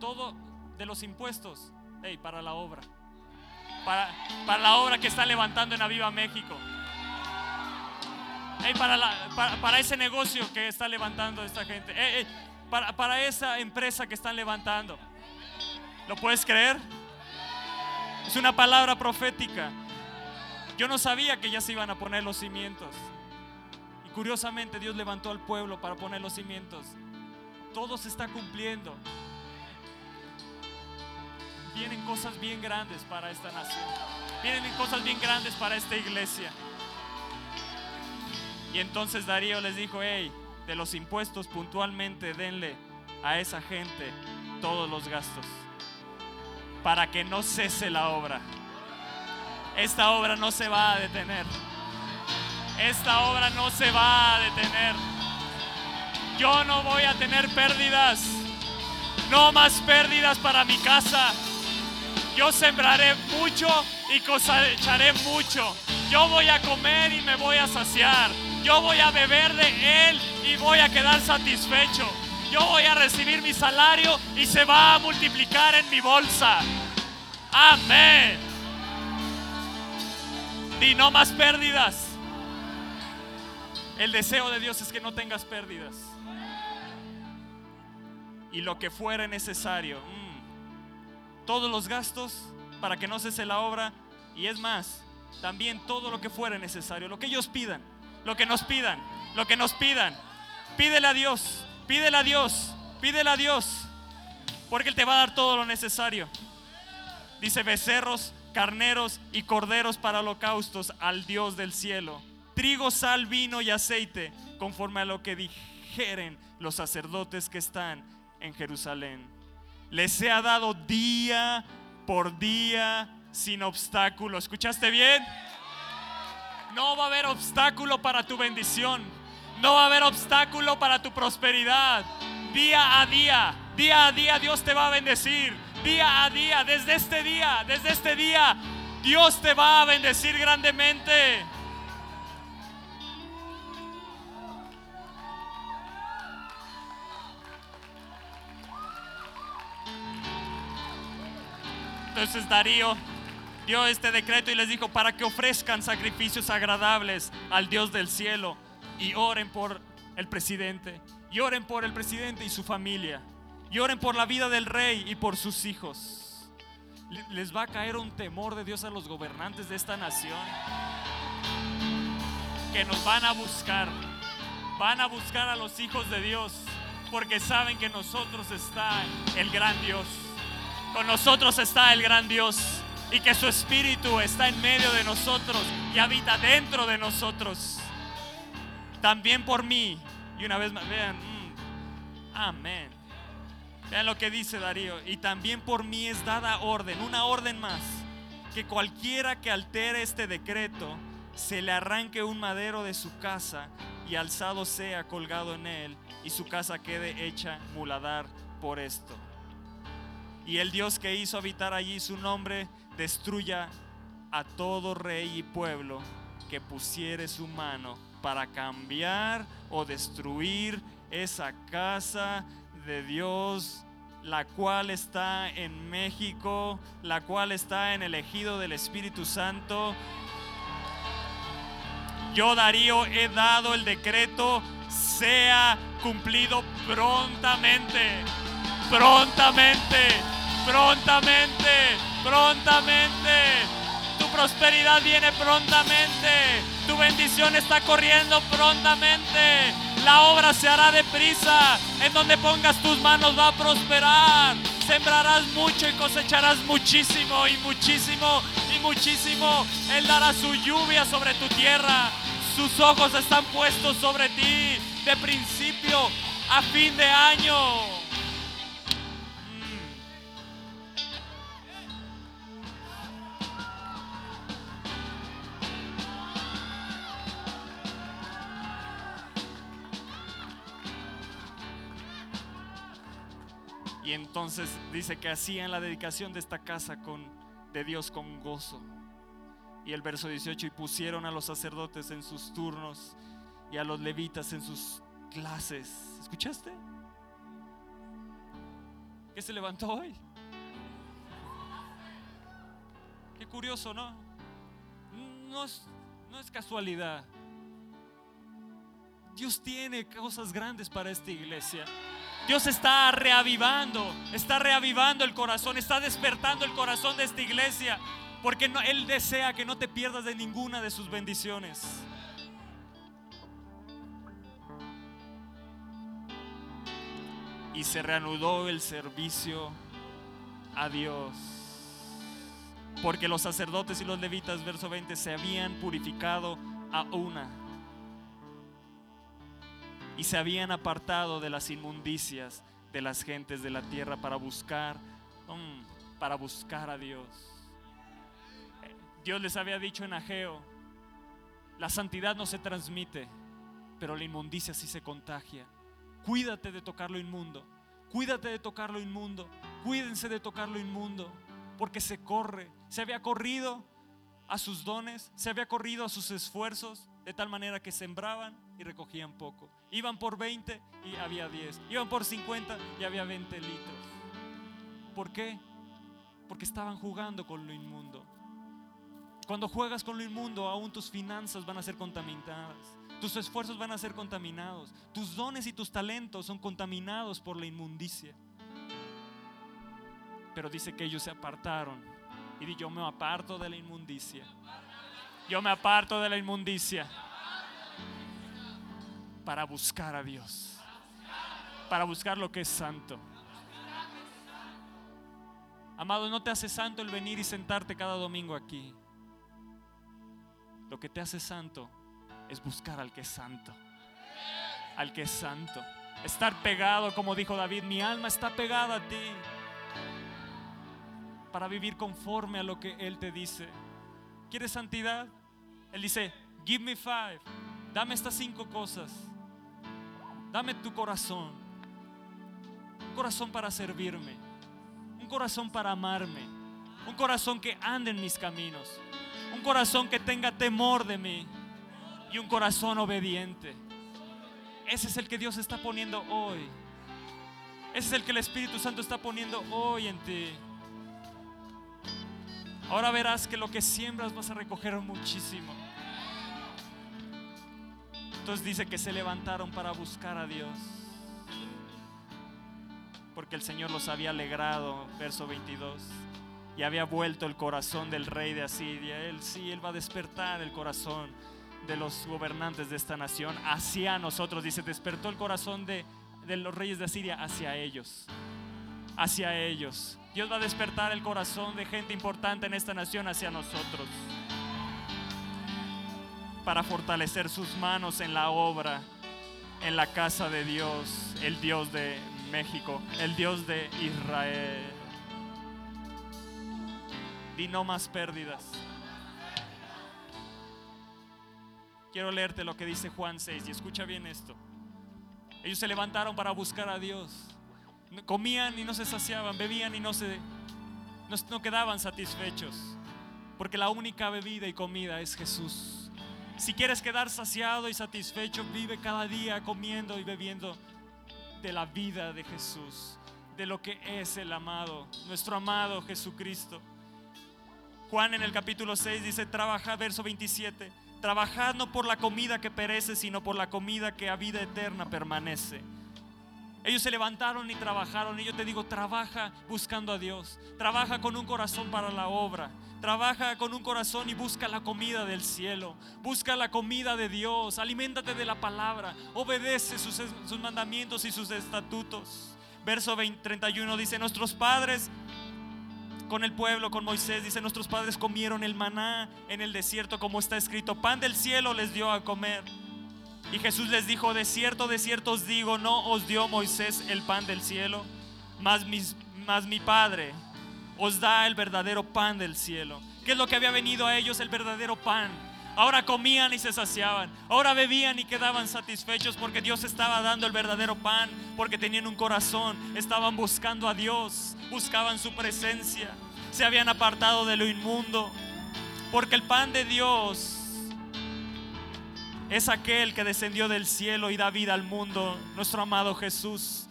todo de los impuestos, hey, para la obra, para, para la obra que está levantando en Aviva México. Hey, para, para, ese negocio que está levantando esta gente. para, para esa empresa que están levantando. ¿Lo puedes creer? Es una palabra profética. Yo no sabía que ya se iban a poner los cimientos. Curiosamente Dios levantó al pueblo para poner los cimientos. Todo se está cumpliendo. Vienen cosas bien grandes para esta nación. Vienen cosas bien grandes para esta iglesia. Y entonces Darío les dijo, hey, de los impuestos puntualmente denle a esa gente todos los gastos para que no cese la obra. Esta obra no se va a detener esta obra no se va a detener. Yo no voy a tener pérdidas. No más pérdidas para mi casa. Yo sembraré mucho y cosecharé mucho. Yo voy a comer y me voy a saciar. Yo voy a beber de Él y voy a quedar satisfecho. Yo voy a recibir mi salario y se va a multiplicar en mi bolsa. Amén. Y no más pérdidas. El deseo de Dios es que no tengas pérdidas. Y lo que fuera necesario. Mm, todos los gastos para que no cese la obra. Y es más, también todo lo que fuera necesario. Lo que ellos pidan. Lo que nos pidan. Lo que nos pidan. Pídele a Dios. Pídele a Dios. Pídele a Dios. Porque Él te va a dar todo lo necesario. Dice becerros, carneros y corderos para holocaustos al Dios del cielo trigo, sal, vino y aceite, conforme a lo que dijeren los sacerdotes que están en Jerusalén. Les ha dado día por día sin obstáculo. ¿Escuchaste bien? No va a haber obstáculo para tu bendición. No va a haber obstáculo para tu prosperidad. Día a día, día a día Dios te va a bendecir. Día a día, desde este día, desde este día, Dios te va a bendecir grandemente. Entonces Darío dio este decreto y les dijo para que ofrezcan sacrificios agradables al Dios del cielo y oren por el presidente, y oren por el presidente y su familia, y oren por la vida del rey y por sus hijos. le- les va a caer un temor de Dios a los gobernantes de esta nación. Que nos van a buscar. Van a buscar a los hijos de Dios. Porque saben que nosotros está el gran Dios. Con nosotros está el gran Dios. Y que su espíritu está en medio de nosotros y habita dentro de nosotros. También por mí. Y una vez más, vean. mm, amén. Vean lo que dice Darío. Y también por mí es dada orden, una orden más, que cualquiera que altere este decreto, se le arranque un madero de su casa y alzado sea colgado en él, y su casa quede hecha muladar por esto. Y el Dios que hizo habitar allí su nombre, destruya a todo rey y pueblo que pusiere su mano para cambiar o destruir esa casa de Dios, la cual está en México, la cual está en el ejido del Espíritu Santo. Yo, Darío, he dado el decreto, sea cumplido prontamente, prontamente, prontamente, prontamente. Tu prosperidad viene prontamente. Tu bendición está corriendo prontamente. La obra se hará deprisa. En donde pongas tus manos va a prosperar. Sembrarás mucho y cosecharás muchísimo y muchísimo y muchísimo. Él dará su lluvia sobre tu tierra. Sus ojos están puestos sobre ti de principio a fin de año. Entonces dice que hacían la dedicación de esta casa con, de Dios con gozo. Y el verso 18, y pusieron a los sacerdotes en sus turnos y a los levitas en sus clases. ¿Escuchaste? ¿Qué se levantó hoy? Qué curioso, ¿no? No es, no es casualidad. Dios tiene cosas grandes para esta iglesia. Dios está reavivando, está reavivando el corazón, está despertando el corazón de esta iglesia, porque no- Él desea que no te pierdas de ninguna de sus bendiciones. Y se reanudó el servicio a Dios. Porque los sacerdotes y los levitas, verso 20, se habían purificado a una y se habían apartado de las inmundicias de las gentes de la tierra para buscar, mm, para buscar a Dios. Dios les había dicho en Ageo, la santidad no se transmite, pero la inmundicia sí se contagia. Cuídate de tocar lo inmundo, cuídate de tocar lo inmundo, cuídense de tocar lo inmundo, porque se corre, se había corrido a sus dones, se había corrido a sus esfuerzos, de tal manera que sembraban y recogían poco. Iban por 20 y había 10. Iban por 50 y había 20 litros. ¿Por qué? Porque estaban jugando con lo inmundo. Cuando juegas con lo inmundo, aún tus finanzas van a ser contaminadas. Tus esfuerzos van a ser contaminados. Tus dones y tus talentos son contaminados por la inmundicia. Pero dice que ellos se apartaron. Y yo me aparto de la inmundicia. Yo me aparto de la inmundicia para buscar a Dios. Para buscar lo que es santo. Amado, no te hace santo el venir y sentarte cada domingo aquí. Lo que te hace santo es buscar al que es santo. Al que es santo. Estar pegado, como dijo David, mi alma está pegada a ti. Para vivir conforme a lo que Él te dice. ¿Quieres santidad? Él dice, give me five. Dame estas cinco cosas. Dame tu corazón. Un corazón para servirme. Un corazón para amarme. Un corazón que ande en mis caminos. Un corazón que tenga temor de mí. Y un corazón obediente. Ese es el que Dios está poniendo hoy. Ese es el que el Espíritu Santo está poniendo hoy en ti. Ahora verás que lo que siembras vas a recoger muchísimo. Entonces dice que se levantaron para buscar a Dios. Porque el Señor los había alegrado, verso 22. y había vuelto el corazón del rey de Asiria. Él sí, él va a despertar el corazón de los gobernantes de esta nación hacia nosotros. Dice, despertó el corazón de, de los reyes de Asiria hacia ellos. Hacia ellos. Dios va a despertar el corazón de gente importante en esta nación hacia nosotros. Para fortalecer sus manos en la obra, en la casa de Dios, el Dios de México, el Dios de Israel. Di no más pérdidas. Quiero leerte lo que dice Juan 6 y escucha bien esto. Ellos se levantaron para buscar a Dios. Comían y no se saciaban, bebían y no se no, quedaban satisfechos, porque la única bebida y comida es Jesús. Si quieres quedar saciado y satisfecho, vive cada día comiendo y bebiendo de la vida de Jesús, de lo que es el amado, nuestro amado Jesucristo. Juan en el capítulo 6 dice, trabaja, verso 27, trabajad no por la comida que perece, sino por la comida que a vida eterna permanece. Ellos se levantaron y trabajaron. Y yo te digo, trabaja buscando a Dios. Trabaja con un corazón para la obra. Trabaja con un corazón y busca la comida del cielo. Busca la comida de Dios. Aliméntate de la palabra. Obedece sus, sus mandamientos y sus estatutos. Verso 31 dice, nuestros padres con el pueblo, con Moisés. Dice, nuestros padres comieron el maná en el desierto, como está escrito, pan del cielo les dio a comer. Y Jesús les dijo, de cierto, de cierto os digo, no os dio Moisés el pan del cielo, mas, mi Padre os da el verdadero pan del cielo. ¿Qué es lo que había venido a ellos? El verdadero pan. Ahora comían y se saciaban. Ahora bebían y quedaban satisfechos porque Dios estaba dando el verdadero pan, porque tenían un corazón, estaban buscando a Dios, buscaban su presencia, se habían apartado de lo inmundo, porque el pan de Dios es aquel que descendió del cielo y da vida al mundo, nuestro amado Jesús.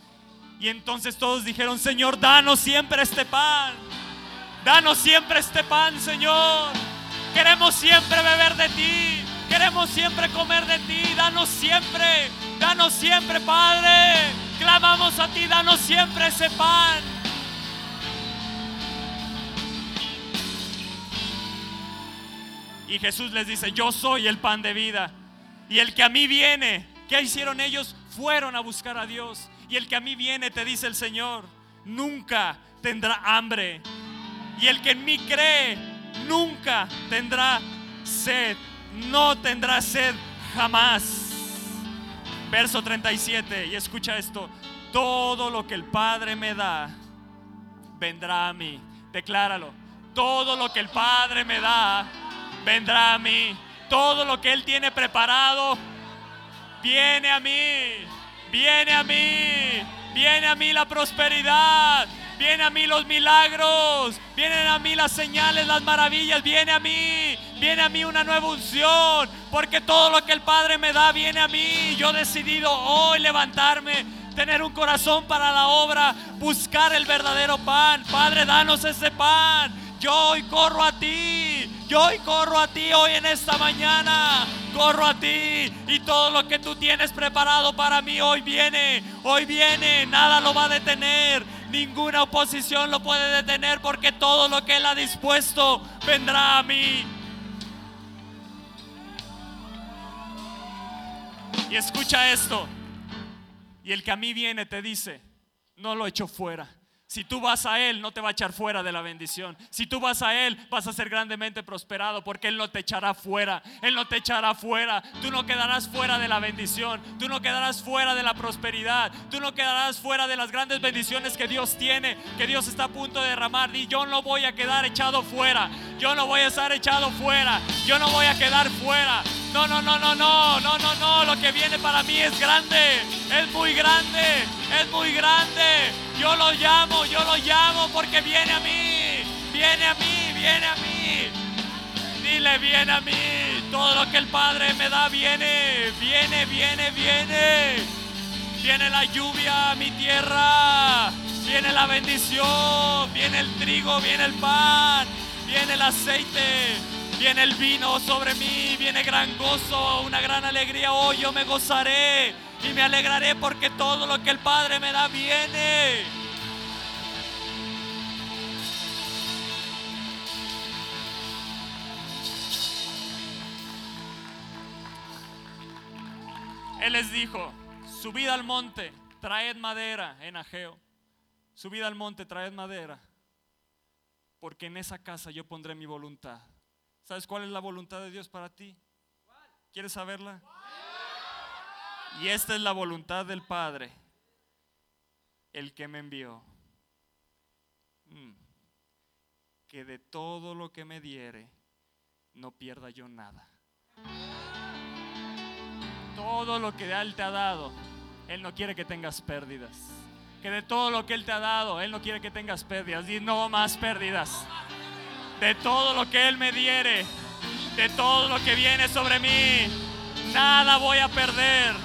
Y entonces todos dijeron, Señor, danos siempre este pan. Danos siempre este pan, Señor. Queremos siempre beber de ti. Queremos siempre comer de ti. Danos siempre. Danos siempre, Padre. Clamamos a ti. Danos siempre ese pan. Y Jesús les dice, yo soy el pan de vida. Y el que a mí viene, ¿qué hicieron ellos? Fueron a buscar a Dios. Y el que a mí viene, te dice el Señor, nunca tendrá hambre. Y el que en mí cree, nunca tendrá sed. No tendrá sed jamás. Verso 37, y escucha esto. Todo lo que el Padre me da, vendrá a mí. Decláralo. Todo lo que el Padre me da, vendrá a mí todo lo que Él tiene preparado, viene a mí, viene a mí, viene a mí la prosperidad, viene a mí los milagros, vienen a mí las señales, las maravillas, viene a mí, viene a mí una nueva unción, porque todo lo que el Padre me da viene a mí. Yo he decidido hoy levantarme, tener un corazón para la obra, buscar el verdadero pan. Padre, danos ese pan. Yo hoy corro a ti. Yo hoy corro a ti hoy en esta mañana. Corro a ti y todo lo que tú tienes preparado para mí hoy viene. Hoy viene. Nada lo va a detener. Ninguna oposición lo puede detener porque todo lo que Él ha dispuesto vendrá a mí. Y escucha esto. Y el que a mí viene te dice, no lo echo fuera. Si tú vas a Él, no te va a echar fuera de la bendición. Si tú vas a Él, vas a ser grandemente prosperado porque Él no te echará fuera. Él no te echará fuera. Tú no quedarás fuera de la bendición. Tú no quedarás fuera de la prosperidad. Tú no quedarás fuera de las grandes bendiciones que Dios tiene, que Dios está a punto de derramar. Y yo no voy a quedar echado fuera. Yo no voy a estar echado fuera. Yo no voy a quedar fuera. No, no, no, no, no, no, no, no. Lo que viene para mí es grande. Es muy grande. Es muy grande. Yo lo llamo, yo lo llamo porque viene a mí. Viene a mí, viene a mí. Dile, viene a mí. Todo lo que el Padre me da viene. Viene, viene, viene. Viene la lluvia a mi tierra. Viene la bendición. Viene el trigo, viene el pan. Viene el aceite Viene el vino sobre mí, viene gran gozo, una gran alegría. Hoy yo me gozaré y me alegraré porque todo lo que el Padre me da viene. Él les dijo, subid al monte, traed madera en Ageo. Subid al monte, traed madera, porque en esa casa yo pondré mi voluntad. ¿Sabes cuál es la voluntad de Dios para ti? ¿Quieres saberla? Y esta es la voluntad del Padre, el que me envió. Mm. Que de todo lo que me diere, no pierda yo nada. Todo lo que Él te ha dado, Él no quiere que tengas pérdidas. Que de todo lo que Él te ha dado, Él no quiere que tengas pérdidas. Y no más pérdidas. De todo lo que Él me diere, de todo lo que viene sobre mí, nada voy a perder.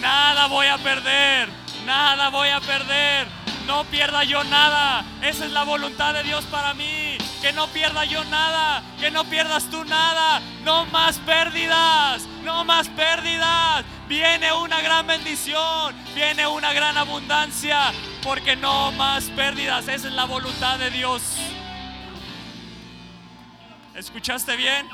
Nada voy a perder. Nada voy a perder. No pierda yo nada. Esa es la voluntad de Dios para mí. Que no pierda yo nada. Que no pierdas tú nada. No más pérdidas. No más pérdidas. Viene una gran bendición. Viene una gran abundancia. Porque no más pérdidas. Esa es la voluntad de Dios. ¿Escuchaste bien?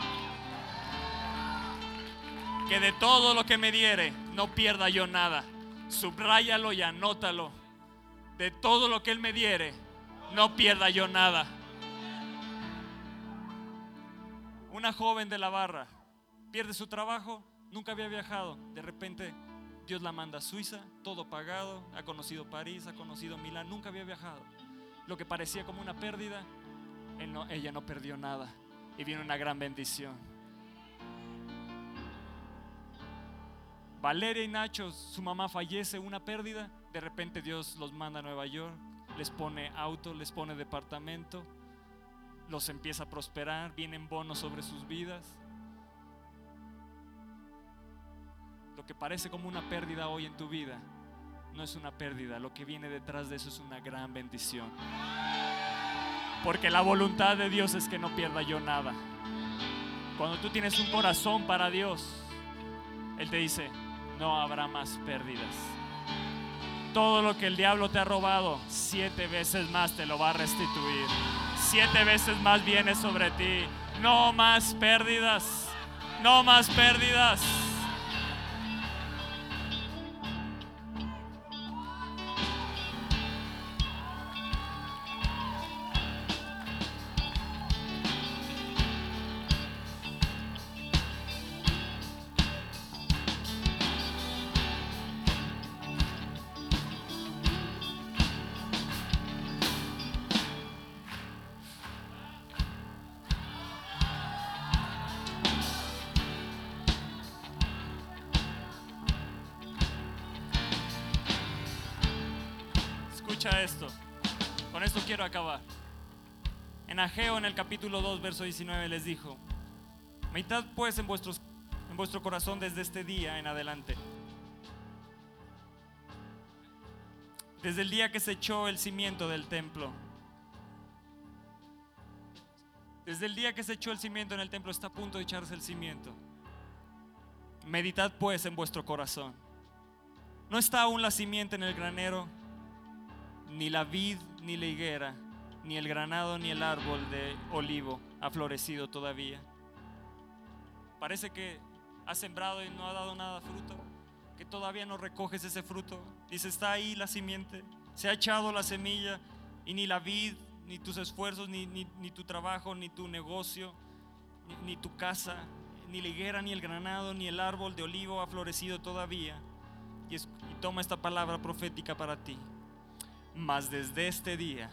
Que de todo lo que me diere no pierda yo nada. Subráyalo y anótalo. De todo lo que Él me diere, no pierda yo nada. Una joven de la barra pierde su trabajo, nunca había viajado. De repente Dios la manda a Suiza, todo pagado, ha conocido París, ha conocido Milán, nunca había viajado. Lo que parecía como una pérdida, ella no perdió nada y viene una gran bendición. Valeria y Nacho, su mamá fallece, una pérdida, de repente Dios los manda a Nueva York, les pone auto, les pone departamento, los empieza a prosperar, vienen bonos sobre sus vidas. Lo que parece como una pérdida hoy en tu vida, no es una pérdida, lo que viene detrás de eso es una gran bendición. Porque la voluntad de Dios es que no pierda yo nada. Cuando tú tienes un corazón para Dios, Él te dice, no habrá más pérdidas. Todo lo que el diablo te ha robado, siete veces más te lo va a restituir. Siete veces más viene sobre ti. No más pérdidas. No más pérdidas. Esto. Con esto quiero acabar. En Ageo, en el capítulo 2, verso 19, les dijo, meditad pues en, en vuestro corazón desde este día en adelante. Desde el día que se echó el cimiento del templo. Desde el día que se echó el cimiento en el templo está a punto de echarse el cimiento. Meditad pues en vuestro corazón. ¿No está aún la simiente en el granero? Ni la vid ni la higuera, ni el granado ni el árbol de olivo ha florecido todavía. Parece que has sembrado y no ha dado nada fruto, que todavía no recoges ese fruto. Dice, está ahí la simiente, se ha echado la semilla y ni la vid, ni tus esfuerzos, ni, tu trabajo, ni tu negocio, ni, tu casa, ni la higuera, ni el granado, ni el árbol de olivo ha florecido todavía. y toma esta palabra profética para ti. Mas desde este día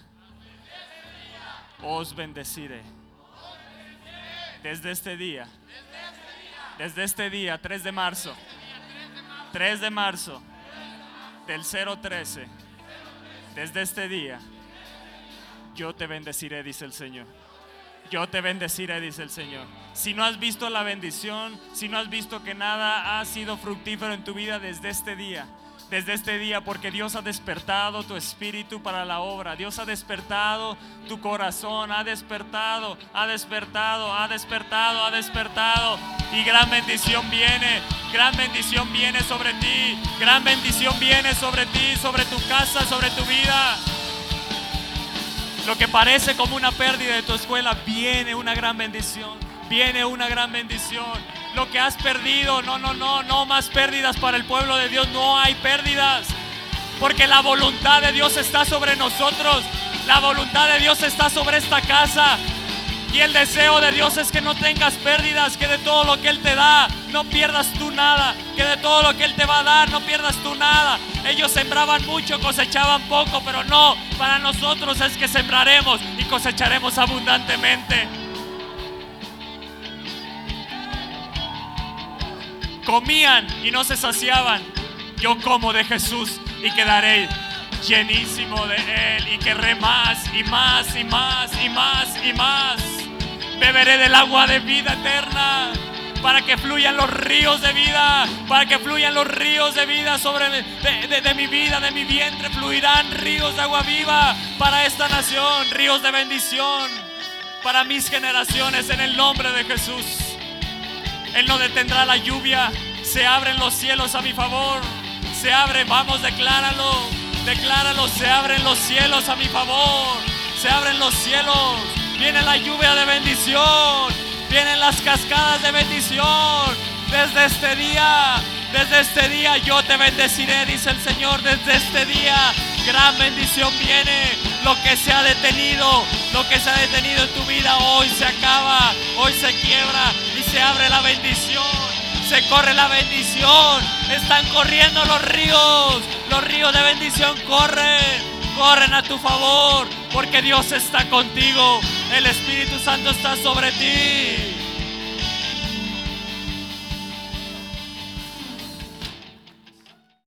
os bendeciré. Desde este día. Desde este día, 3 de marzo. 3 de marzo del 013. Desde este día, yo te bendeciré, dice el Señor. Yo te bendeciré, dice el Señor. Si no has visto la bendición, si no has visto que nada ha sido fructífero en tu vida desde este día, desde este día porque Dios ha despertado tu espíritu para la obra. Dios ha despertado tu corazón, ha despertado, ha despertado, ha despertado, ha despertado. Y gran bendición viene, gran bendición viene sobre ti, gran bendición viene sobre ti, sobre tu casa, sobre tu vida. Lo que parece como una pérdida de tu escuela, viene una gran bendición, viene una gran bendición lo que has perdido. No, no, no, no más pérdidas para el pueblo de Dios. No hay pérdidas. Porque la voluntad de Dios está sobre nosotros. La voluntad de Dios está sobre esta casa. Y el deseo de Dios es que no tengas pérdidas, que de todo lo que Él te da, no pierdas tú nada, que de todo lo que Él te va a dar, no pierdas tú nada. Ellos sembraban mucho, cosechaban poco, pero no, para nosotros es que sembraremos y cosecharemos abundantemente. Comían y no se saciaban. Yo como de Jesús y quedaré llenísimo de Él y querré más y más y más y más y más. Beberé del agua de vida eterna para que fluyan los ríos de vida, para que fluyan los ríos de vida sobre de, de, mi vida, de mi vientre, fluirán ríos de agua viva para esta nación, ríos de bendición para mis generaciones en el nombre de Jesús. Él no detendrá la lluvia, se abren los cielos a mi favor, se abre, vamos, decláralo, decláralo, se abren los cielos a mi favor, se abren los cielos, viene la lluvia de bendición, vienen las cascadas de bendición. Desde este día, desde este día yo te bendeciré, dice el Señor. Desde este día, gran bendición viene. Lo que se ha detenido, lo que se ha detenido en tu vida hoy se acaba, hoy se quiebra y se abre la bendición. Se corre la bendición. Están corriendo los ríos. Los ríos de bendición corren. Corren a tu favor porque Dios está contigo. El Espíritu Santo está sobre ti.